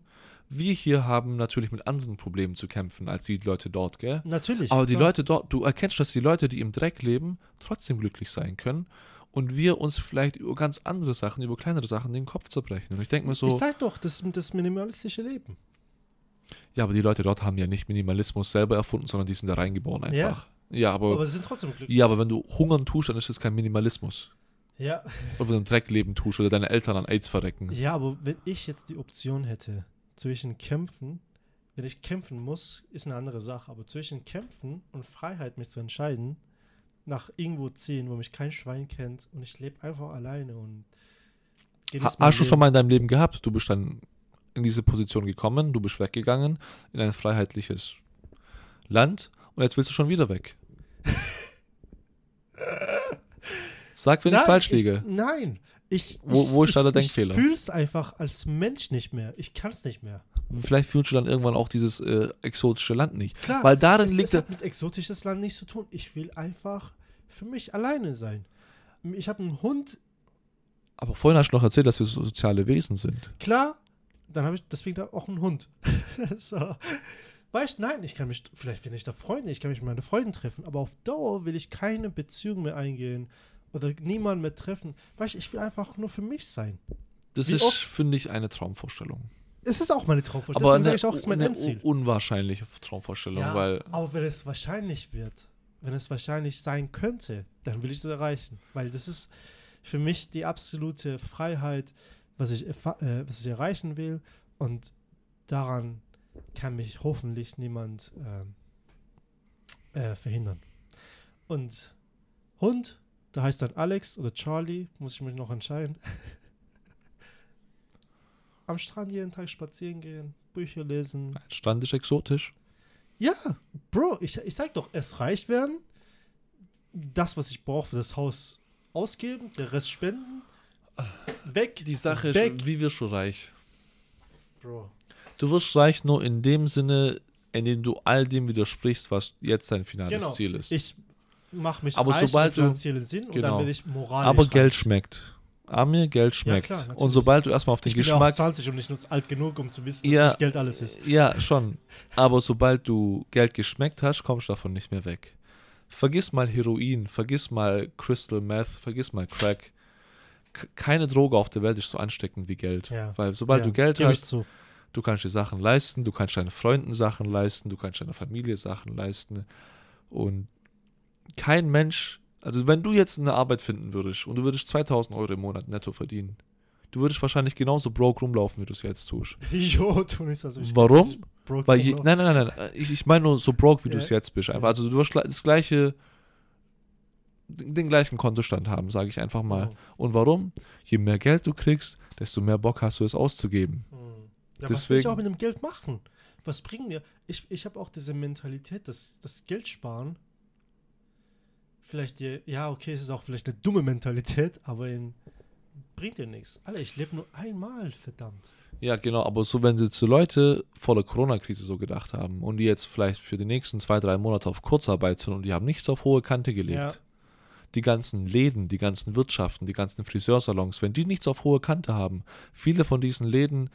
Wir hier haben natürlich mit anderen Problemen zu kämpfen als die Leute dort, gell? Natürlich. Aber die klar. Leute dort, du erkennst, dass die Leute, die im Dreck leben, trotzdem glücklich sein können und wir uns vielleicht über ganz andere Sachen, über kleinere Sachen den Kopf zerbrechen. Und ich denke mir Ich so, sag doch, das, das minimalistische Leben. Ja, aber die Leute dort haben ja nicht Minimalismus selber erfunden, sondern die sind da reingeboren Ja. einfach. Ja, aber, Aber sie sind trotzdem glücklich. ja, aber wenn du hungern tust, dann ist das kein Minimalismus. Ja. Oder wenn du im Dreck leben tust oder deine Eltern an AIDS verrecken. ja, aber wenn ich jetzt die Option hätte, zwischen Kämpfen, wenn ich kämpfen muss, ist eine andere Sache, aber zwischen Kämpfen und Freiheit mich zu entscheiden, nach irgendwo ziehen, wo mich kein Schwein kennt und ich lebe einfach alleine und Ha, hast du schon mal in deinem Leben gehabt? Du bist dann in diese Position gekommen, du bist weggegangen in ein freiheitliches Land und jetzt willst du schon wieder weg. Sag, wenn ich falsch liege. Ich, nein. Ich, Wo- ich, wo ist da der Denkfehler? Ich fühle es einfach als Mensch nicht mehr. Ich kann es nicht mehr. Vielleicht fühlst du dann irgendwann auch dieses äh, exotische Land nicht. Klar, Weil darin es, liegt es hat mit exotisches Land nichts zu tun. Ich will einfach für mich alleine sein. Ich habe einen Hund, Aber vorhin hast du noch erzählt, dass wir so soziale Wesen sind. klar, dann habe ich deswegen auch einen Hund. so. Weißt nein, ich kann mich, vielleicht bin ich da Freunde, ich kann mich mit meinen Freunden treffen, aber auf Dauer will ich keine Beziehung mehr eingehen oder niemanden mehr treffen. Weißt ich will einfach nur für mich sein. Das Wie ist, finde ich, eine Traumvorstellung. Es ist auch meine Traumvorstellung. Aber Deswegen sage ich auch, es ist mein eine Endziel. unwahrscheinliche Traumvorstellung, Ja, weil aber wenn es wahrscheinlich wird, wenn es wahrscheinlich sein könnte, dann will ich es erreichen. Weil das ist für mich die absolute Freiheit, was ich, äh, was ich erreichen will. Und daran kann mich hoffentlich niemand ähm, äh, verhindern. Und Hund, da heißt dann Alex oder Charlie, muss ich mich noch entscheiden. Am Strand jeden Tag spazieren gehen, Bücher lesen, ein Strand ist exotisch. ja, Bro, ich, ich sag doch, es reicht werden. Das, was ich brauche für das Haus, ausgeben, der Rest spenden. Weg. Die Sache weg. ist, wie wirst du reich? Bro. Du wirst reich nur in dem Sinne, in dem du all dem widersprichst, was jetzt dein finales Genau. Ziel ist. Ich mache mich Aber reich sobald im du- finanziellen Sinn und genau. dann will ich moralisch Aber reich. Geld schmeckt. Amir, Geld schmeckt. klar, natürlich. und sobald du erstmal auf den Ich bin ja auch Geschmack 20 und nicht nur alt genug, um zu wissen, dass Ja. nicht Geld alles ist. Ja, schon. Aber sobald du Geld geschmeckt hast, kommst du davon nicht mehr weg. Vergiss mal Heroin, vergiss mal Crystal Meth, vergiss mal Crack. Keine Droge auf der Welt ist so ansteckend wie Geld. Ja. Weil sobald Ja, du Geld hast, du kannst dir Sachen leisten, du kannst deinen Freunden Sachen leisten, du kannst deiner Familie Sachen leisten. Und kein Mensch, also wenn du jetzt eine Arbeit finden würdest und du würdest 2000 Euro im Monat netto verdienen, du würdest wahrscheinlich genauso broke rumlaufen, wie du es jetzt tust. Jo, tu nicht so. ich Warum? Weil je, nein, nein, nein, nein. Ich, ich meine nur so broke, wie Ja. du es jetzt bist. Einfach. Also du wirst das gleiche, den, gleichen Kontostand haben, sage ich einfach mal. Oh. Und warum? Je mehr Geld du kriegst, desto mehr Bock hast du es auszugeben. Hm. Ja, was will ich Deswegen- auch mit dem Geld machen? Was bringen mir? Ich, ich habe auch diese Mentalität, dass das Geld sparen. Vielleicht dir, ja, okay, es ist auch vielleicht eine dumme Mentalität, aber in, bringt dir nichts. Alter, ich lebe nur einmal, verdammt. Ja, genau, aber so, wenn jetzt so Leute vor der Corona-Krise so gedacht haben und die jetzt vielleicht für die nächsten zwei, drei Monate auf Kurzarbeit sind und die haben nichts auf hohe Kante gelegt. Ja. Die ganzen Läden, die ganzen Wirtschaften, die ganzen Friseursalons, wenn die nichts auf hohe Kante haben, viele von diesen Läden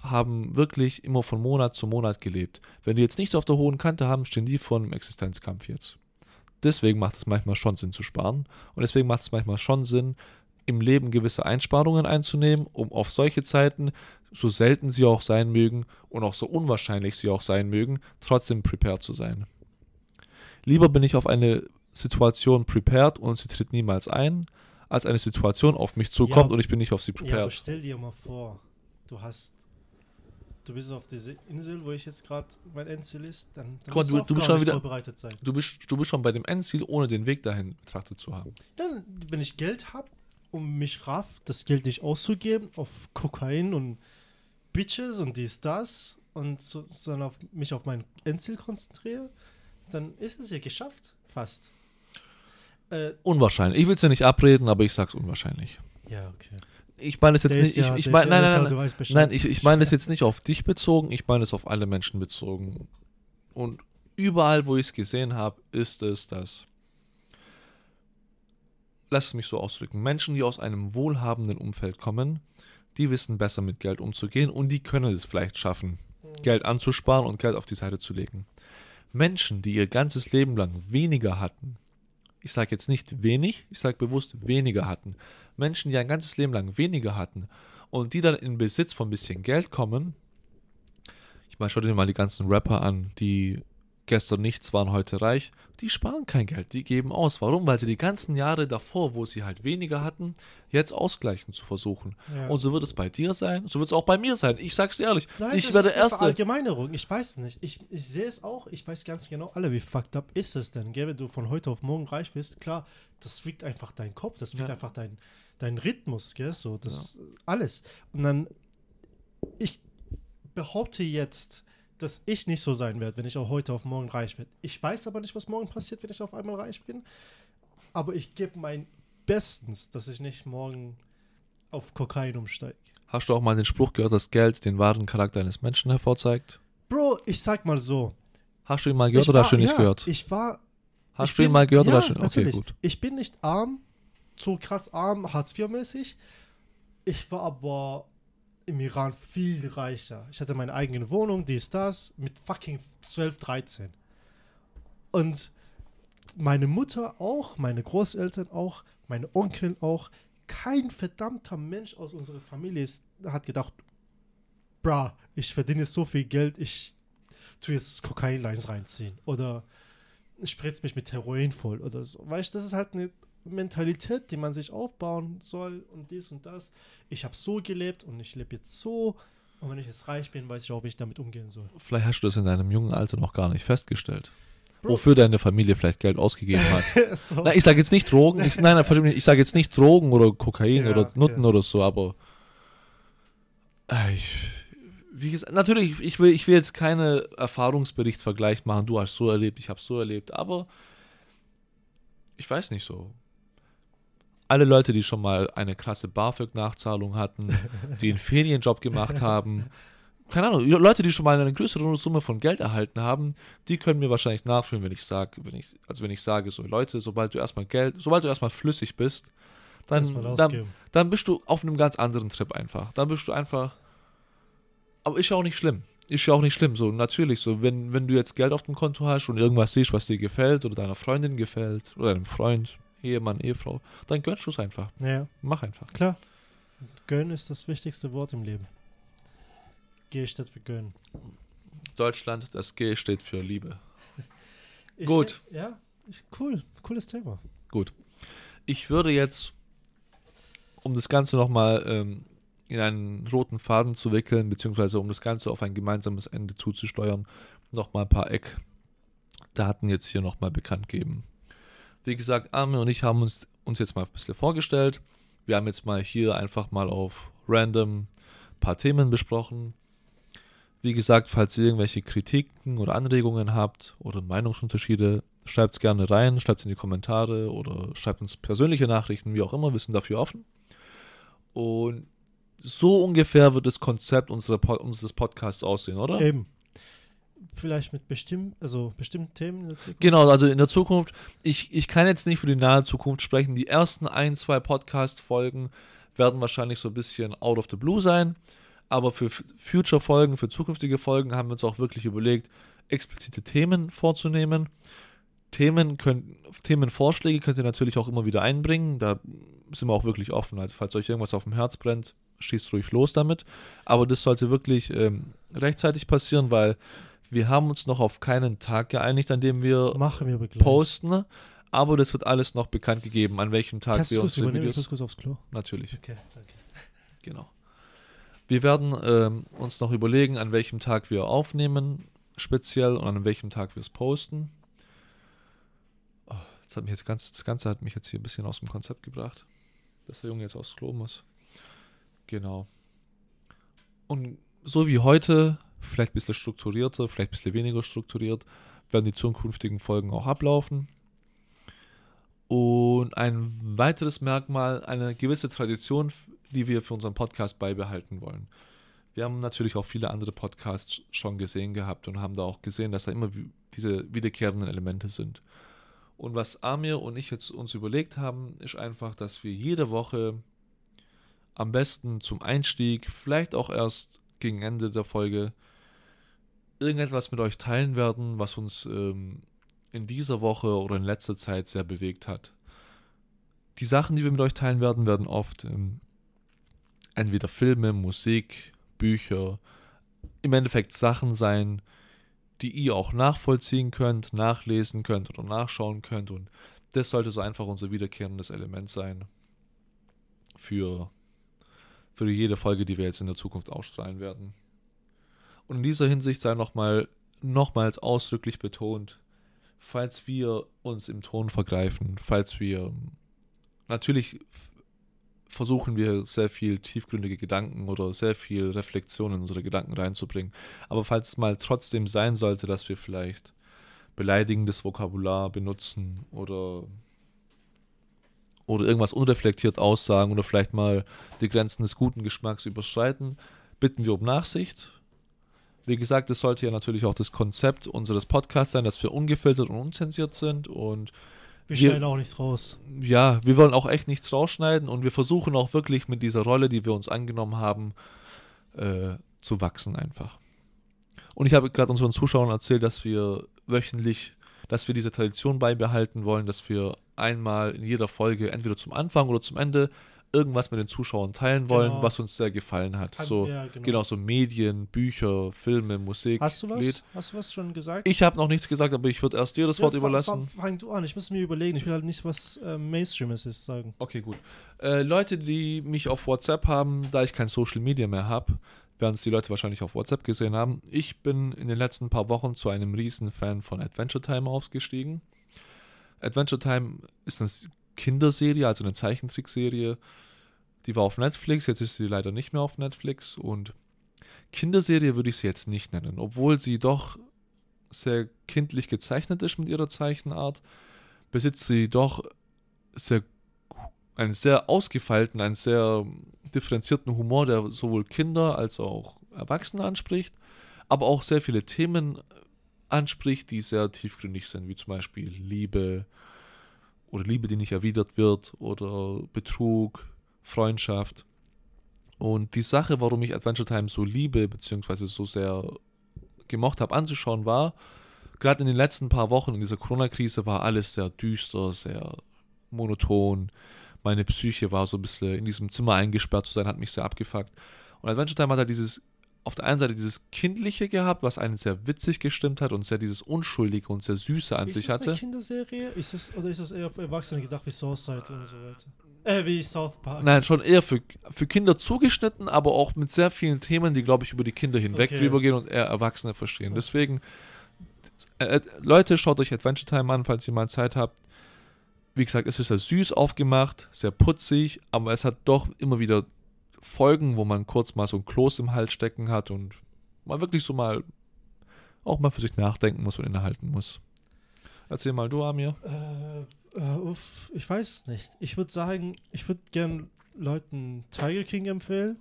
haben wirklich immer von Monat zu Monat gelebt. Wenn die jetzt nichts auf der hohen Kante haben, stehen die vor einem Existenzkampf jetzt. Deswegen macht es manchmal schon Sinn zu sparen und deswegen macht es manchmal schon Sinn, im Leben gewisse Einsparungen einzunehmen, um auf solche Zeiten, so selten sie auch sein mögen und auch so unwahrscheinlich sie auch sein mögen, trotzdem prepared zu sein. Lieber bin ich auf eine Situation prepared und sie tritt niemals ein, als eine Situation auf mich zukommt Ja. und ich bin nicht auf sie Ja, prepared. stell dir mal vor, du hast. Du bist auf dieser Insel, wo ich jetzt gerade mein Endziel ist, dann, dann Guck du- auch du bist schon wieder- vorbereitet sein. Du bist, du bist schon bei dem Endziel, ohne den Weg dahin betrachtet zu haben. Dann, wenn ich Geld habe, um mich raff, das Geld nicht auszugeben auf Kokain und Bitches und dies, das und so, sondern auf mich auf mein Endziel konzentriere, dann ist es ja geschafft. Fast. Äh, Unwahrscheinlich. Ich will es ja nicht abreden, aber ich sag's unwahrscheinlich. ja, okay. Ich meine es jetzt Der nicht. ja- ich ich meine, nein, nein, nein, Bescheid. Nein, ich, ich meine es jetzt nicht auf dich bezogen, ich meine es auf alle Menschen bezogen. Und überall, wo ich es gesehen habe, ist es das. Lass es mich so ausdrücken. Menschen, die aus einem wohlhabenden Umfeld kommen, die wissen besser mit Geld umzugehen und die können es vielleicht schaffen, Geld anzusparen und Geld auf die Seite zu legen. Menschen, die ihr ganzes Leben lang weniger hatten, ich sage jetzt nicht wenig, ich sage bewusst weniger hatten, Menschen, die ein ganzes Leben lang weniger hatten und die dann in Besitz von ein bisschen Geld kommen, ich meine, schau dir mal die ganzen Rapper an, die gestern nichts waren, heute reich, die sparen kein Geld, die geben aus. Warum? Weil sie die ganzen Jahre davor, wo sie halt weniger hatten, jetzt ausgleichen zu versuchen. Ja. Und so wird es bei dir sein, so wird es auch bei mir sein. Ich sag's ehrlich, Nein, ich werde Erste. Verallgemeinerung. Ich weiß es nicht. Ich, ich sehe es auch. Ich weiß ganz genau, alle, wie fucked up ist es denn, gell? wenn du von heute auf morgen reich bist. Klar, das wiegt einfach dein Kopf, das wiegt Ja. einfach dein, dein Rhythmus, gell? So, das alles. Und dann, ich behaupte jetzt, dass ich nicht so sein werde, wenn ich auch heute auf morgen reich werde. Ich weiß aber nicht, was morgen passiert, wenn ich auf einmal reich bin. Aber ich gebe mein Bestens, dass ich nicht morgen auf Kokain umsteige. Hast du auch mal den Spruch gehört, dass Geld den wahren Charakter eines Menschen hervorzeigt? Bro, ich sag mal so. Hast du ihn mal gehört ich oder war, hast du ihn nicht ja, gehört? Ich war. Hast ich du ihn bin- mal gehört oder ja, hast du ihn? Okay, natürlich. gut. Ich bin nicht arm, so krass arm, Hartz IV-mäßig. Ich war aber im Iran viel reicher. Ich hatte meine eigene Wohnung, dies, das, mit fucking 12, 13. Und meine Mutter auch, meine Großeltern auch, meine Onkel auch. Kein verdammter Mensch aus unserer Familie ist, hat gedacht, bra, ich verdiene so viel Geld, ich tue jetzt Kokainlines reinziehen. Oder spritz mich mit Heroin voll oder so. Weißt du, das ist halt eine Mentalität, die man sich aufbauen soll und dies und das. Ich habe so gelebt und ich lebe jetzt so. Und wenn ich jetzt reich bin, weiß ich auch, wie ich damit umgehen soll. Vielleicht hast du das in deinem jungen Alter noch gar nicht festgestellt. Bro. Wofür deine Familie vielleicht Geld ausgegeben hat. so. Nein, ich sage jetzt nicht Drogen. Ich, nein, nein, ich sage jetzt nicht Drogen oder Kokain Ja, oder okay. Nutten oder so, aber äh, ich, wie gesagt, natürlich, ich will, ich will jetzt keine Erfahrungsberichtsvergleich machen. Du hast so erlebt, ich habe so erlebt, aber ich weiß nicht so. Alle Leute, die schon mal eine krasse BAföG-Nachzahlung hatten, die einen Ferienjob gemacht haben, keine Ahnung, Leute, die schon mal eine größere Summe von Geld erhalten haben, die können mir wahrscheinlich nachfühlen, wenn ich sage, wenn ich, also wenn ich sage, so Leute, sobald du erstmal Geld, sobald du erstmal flüssig bist, dann, dann, dann bist du auf einem ganz anderen Trip einfach. Dann bist du einfach. Aber ist ja auch nicht schlimm. Ist ja auch nicht schlimm. So, natürlich, so, wenn, wenn du jetzt Geld auf dem Konto hast und irgendwas siehst, was dir gefällt oder deiner Freundin gefällt oder deinem Freund, Ehemann, Ehefrau, dann gönnst du es einfach. Ja, Mach einfach. klar. Gönnen ist das wichtigste Wort im Leben. Geh statt für gönnen. Deutschland, das G steht für Liebe. Ich Gut. find- Ja, ich, cool. Cooles Thema. Ich würde jetzt, um das Ganze nochmal ähm, in einen roten Faden zu wickeln, beziehungsweise um das Ganze auf ein gemeinsames Ende zuzusteuern, nochmal ein paar Eckdaten jetzt hier nochmal bekannt geben. Wie gesagt, Arme und ich haben uns, uns jetzt mal ein bisschen vorgestellt. Wir haben jetzt mal hier einfach mal auf random ein paar Themen besprochen. Wie gesagt, falls ihr irgendwelche Kritiken oder Anregungen habt oder Meinungsunterschiede, schreibt es gerne rein, schreibt es in die Kommentare oder schreibt uns persönliche Nachrichten, wie auch immer, wir sind dafür offen. Und so ungefähr wird das Konzept unserer unseres Podcasts aussehen, oder? Eben. Vielleicht mit bestimmten, also bestimmten Themen in der Zukunft. Genau, also in der Zukunft, ich, ich kann jetzt nicht für die nahe Zukunft sprechen. Die ersten ein, zwei Podcast-Folgen werden wahrscheinlich so ein bisschen out of the blue sein. Aber für Future-Folgen, für zukünftige Folgen haben wir uns auch wirklich überlegt, explizite Themen vorzunehmen. Themen können, Themenvorschläge könnt ihr natürlich auch immer wieder einbringen. Da sind wir auch wirklich offen. Also falls euch irgendwas auf dem Herz brennt, schießt ruhig los damit. Aber das sollte wirklich ähm, rechtzeitig passieren, weil wir haben uns noch auf keinen Tag geeinigt, an dem wir Machen wir aber gleich. posten. Aber das wird alles noch bekannt gegeben, an welchem Tag Kannst wir kurz unsere übernehmen? Ich Videos. kurz aufs Klo. Natürlich, Okay, danke. genau. Wir werden ähm, uns noch überlegen, an welchem Tag wir aufnehmen, speziell, und an welchem Tag wir es posten. Oh, das, hat mich jetzt ganz, das Ganze hat mich jetzt hier ein bisschen aus dem Konzept gebracht, dass der Junge jetzt aufs Klo muss. Genau. Und so wie heute, vielleicht ein bisschen strukturierter, vielleicht ein bisschen weniger strukturiert, werden die zukünftigen Folgen auch ablaufen. Und ein weiteres Merkmal, eine gewisse Tradition, die wir für unseren Podcast beibehalten wollen. Wir haben natürlich auch viele andere Podcasts schon gesehen gehabt und haben da auch gesehen, dass da immer diese wiederkehrenden Elemente sind. Und was Amir und ich jetzt uns überlegt haben, ist einfach, dass wir jede Woche am besten zum Einstieg, vielleicht auch erst gegen Ende der Folge, irgendetwas mit euch teilen werden, was uns ähm, in dieser Woche oder in letzter Zeit sehr bewegt hat. Die Sachen, die wir mit euch teilen werden, werden oft ähm, entweder Filme, Musik, Bücher, im Endeffekt Sachen sein, die ihr auch nachvollziehen könnt, nachlesen könnt oder nachschauen könnt. Und das sollte so einfach unser wiederkehrendes Element sein für, für jede Folge, die wir jetzt in der Zukunft ausstrahlen werden. Und in dieser Hinsicht sei nochmal nochmals ausdrücklich betont, falls wir uns im Ton vergreifen, falls wir natürlich versuchen wir sehr viel tiefgründige Gedanken oder sehr viel Reflexion in unsere Gedanken reinzubringen. Aber falls es mal trotzdem sein sollte, dass wir vielleicht beleidigendes Vokabular benutzen oder oder irgendwas unreflektiert aussagen oder vielleicht mal die Grenzen des guten Geschmacks überschreiten, bitten wir um Nachsicht. Wie gesagt, es sollte ja natürlich auch das Konzept unseres Podcasts sein, dass wir ungefiltert und unzensiert sind und Wir Wir- schneiden auch nichts raus. ja, wir wollen auch echt nichts rausschneiden und wir versuchen auch wirklich mit dieser Rolle, die wir uns angenommen haben, äh, zu wachsen einfach. Und ich habe gerade unseren Zuschauern erzählt, dass wir wöchentlich, dass wir diese Tradition beibehalten wollen, dass wir einmal in jeder Folge entweder zum Anfang oder zum Ende irgendwas mit den Zuschauern teilen wollen, Genau. was uns sehr gefallen hat. So, ja, genau. genau, so Medien, Bücher, Filme, Musik, Hast du was? Lied. Hast du was schon gesagt? Ich habe noch nichts gesagt, aber ich würde erst dir das Wort Ja, fa- überlassen. fa- Fang du an, ich muss mir überlegen. Ich will halt nicht, was äh, Mainstream ist, sagen. Okay, gut. Äh, Leute, die mich auf WhatsApp haben, da ich kein Social Media mehr habe, werden es die Leute wahrscheinlich auf WhatsApp gesehen haben. Ich bin in den letzten paar Wochen zu einem riesen Fan von Adventure Time aufgestiegen. Adventure Time ist eine S- Kinderserie, also eine Zeichentrickserie. Die war auf Netflix, jetzt ist sie leider nicht mehr auf Netflix und Kinderserie würde ich sie jetzt nicht nennen, obwohl sie doch sehr kindlich gezeichnet ist mit ihrer Zeichenart, besitzt sie doch sehr einen sehr ausgefeilten, einen sehr differenzierten Humor, der sowohl Kinder als auch Erwachsene anspricht, aber auch sehr viele Themen anspricht, die sehr tiefgründig sind, wie zum Beispiel Liebe oder Liebe, die nicht erwidert wird oder Betrug, Freundschaft. Und die Sache, warum ich Adventure Time so liebe, beziehungsweise so sehr gemocht habe anzuschauen, war, gerade in den letzten paar Wochen in dieser Corona-Krise war alles sehr düster, sehr monoton. Meine Psyche war so ein bisschen in diesem Zimmer eingesperrt zu sein, hat mich sehr abgefuckt. Und Adventure Time hat halt dieses, auf der einen Seite dieses Kindliche gehabt, was einen sehr witzig gestimmt hat und sehr dieses Unschuldige und sehr Süße an ist sich das hatte. eine Kinderserie? Ist das, oder ist das eher für Erwachsene gedacht, wie Southside und so weiter? Äh, wie South Park. Nein, schon eher für, für Kinder zugeschnitten, aber auch mit sehr vielen Themen, die, glaube ich, über die Kinder hinweg Okay. drüber gehen und eher Erwachsene verstehen. Deswegen, äh, äh, Leute, schaut euch Adventure Time an, falls ihr mal Zeit habt. Wie gesagt, es ist sehr süß aufgemacht, sehr putzig, aber es hat doch immer wieder Folgen, wo man kurz mal so ein Kloß im Hals stecken hat und man wirklich so mal auch mal für sich nachdenken muss und innehalten muss. Erzähl mal du, Amir. Äh, äh, uff, ich weiß es nicht. Ich würde sagen, ich würde gern Leuten Tiger King empfehlen.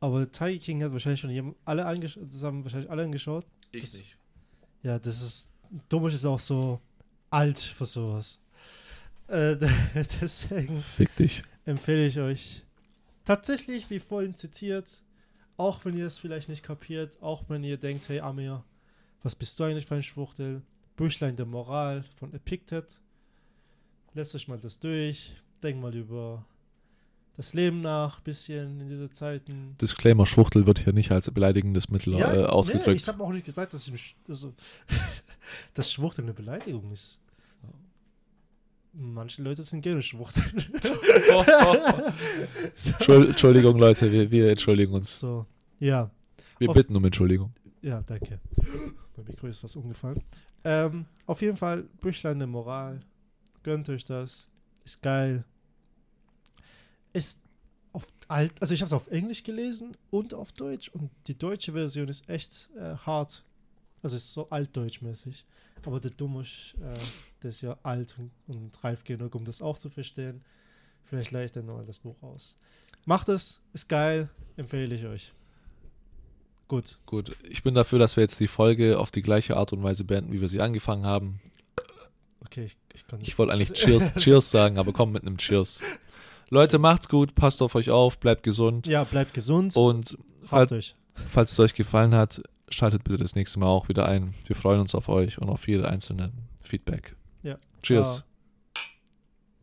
Aber Tiger King hat wahrscheinlich schon jedem- alle angeschaut. Das haben wahrscheinlich alle angeschaut. Ich Das- Ja, das ist. Dummig ist auch so alt für sowas. Äh, deswegen Fick dich. empfehle ich euch tatsächlich, wie vorhin zitiert, auch wenn ihr es vielleicht nicht kapiert, auch wenn ihr denkt, hey Amir, was bist du eigentlich für ein Schwuchtel? Büchlein der Moral von Epictet. Lässt euch mal das durch, denkt mal über das Leben nach, bisschen in diese Zeiten. Disclaimer, Schwuchtel wird hier nicht als beleidigendes Mittel äh, Nee, ausgedrückt. ich habe auch nicht gesagt, dass, ich mich, also, dass Schwuchtel eine Beleidigung ist. Manche Leute sind gerne Schwuchteln. Entschuld- Entschuldigung, Leute, wir, wir entschuldigen uns. so, ja. Wir Auf- bitten um Entschuldigung. Ja, danke. Mein Mikro ist fast umgefallen. Ähm, auf jeden Fall, Büchlein der Moral. Gönnt euch das. Ist geil. Ist auf alt, also ich habe es auf Englisch gelesen und auf Deutsch und die deutsche Version ist echt äh, hart. Also ist so altdeutschmäßig. Aber der Dummusch, äh, der ist ja alt und, und reif genug, um das auch zu verstehen. Vielleicht leihe ich dann mal das Buch aus. Macht es, ist geil, empfehle ich euch. Gut. Gut, ich bin dafür, dass wir jetzt die Folge auf die gleiche Art und Weise beenden, wie wir sie angefangen haben. Okay, ich, ich kann Ich wollte eigentlich Cheers, Cheers sagen, aber komm mit einem Cheers. Leute, macht's gut, passt auf euch auf, bleibt gesund. Ja, bleibt gesund. Und falls, euch. falls es euch gefallen hat, schaltet bitte das nächste Mal auch wieder ein. Wir freuen uns auf euch und auf jede einzelne Feedback. Ja. Cheers. Ciao.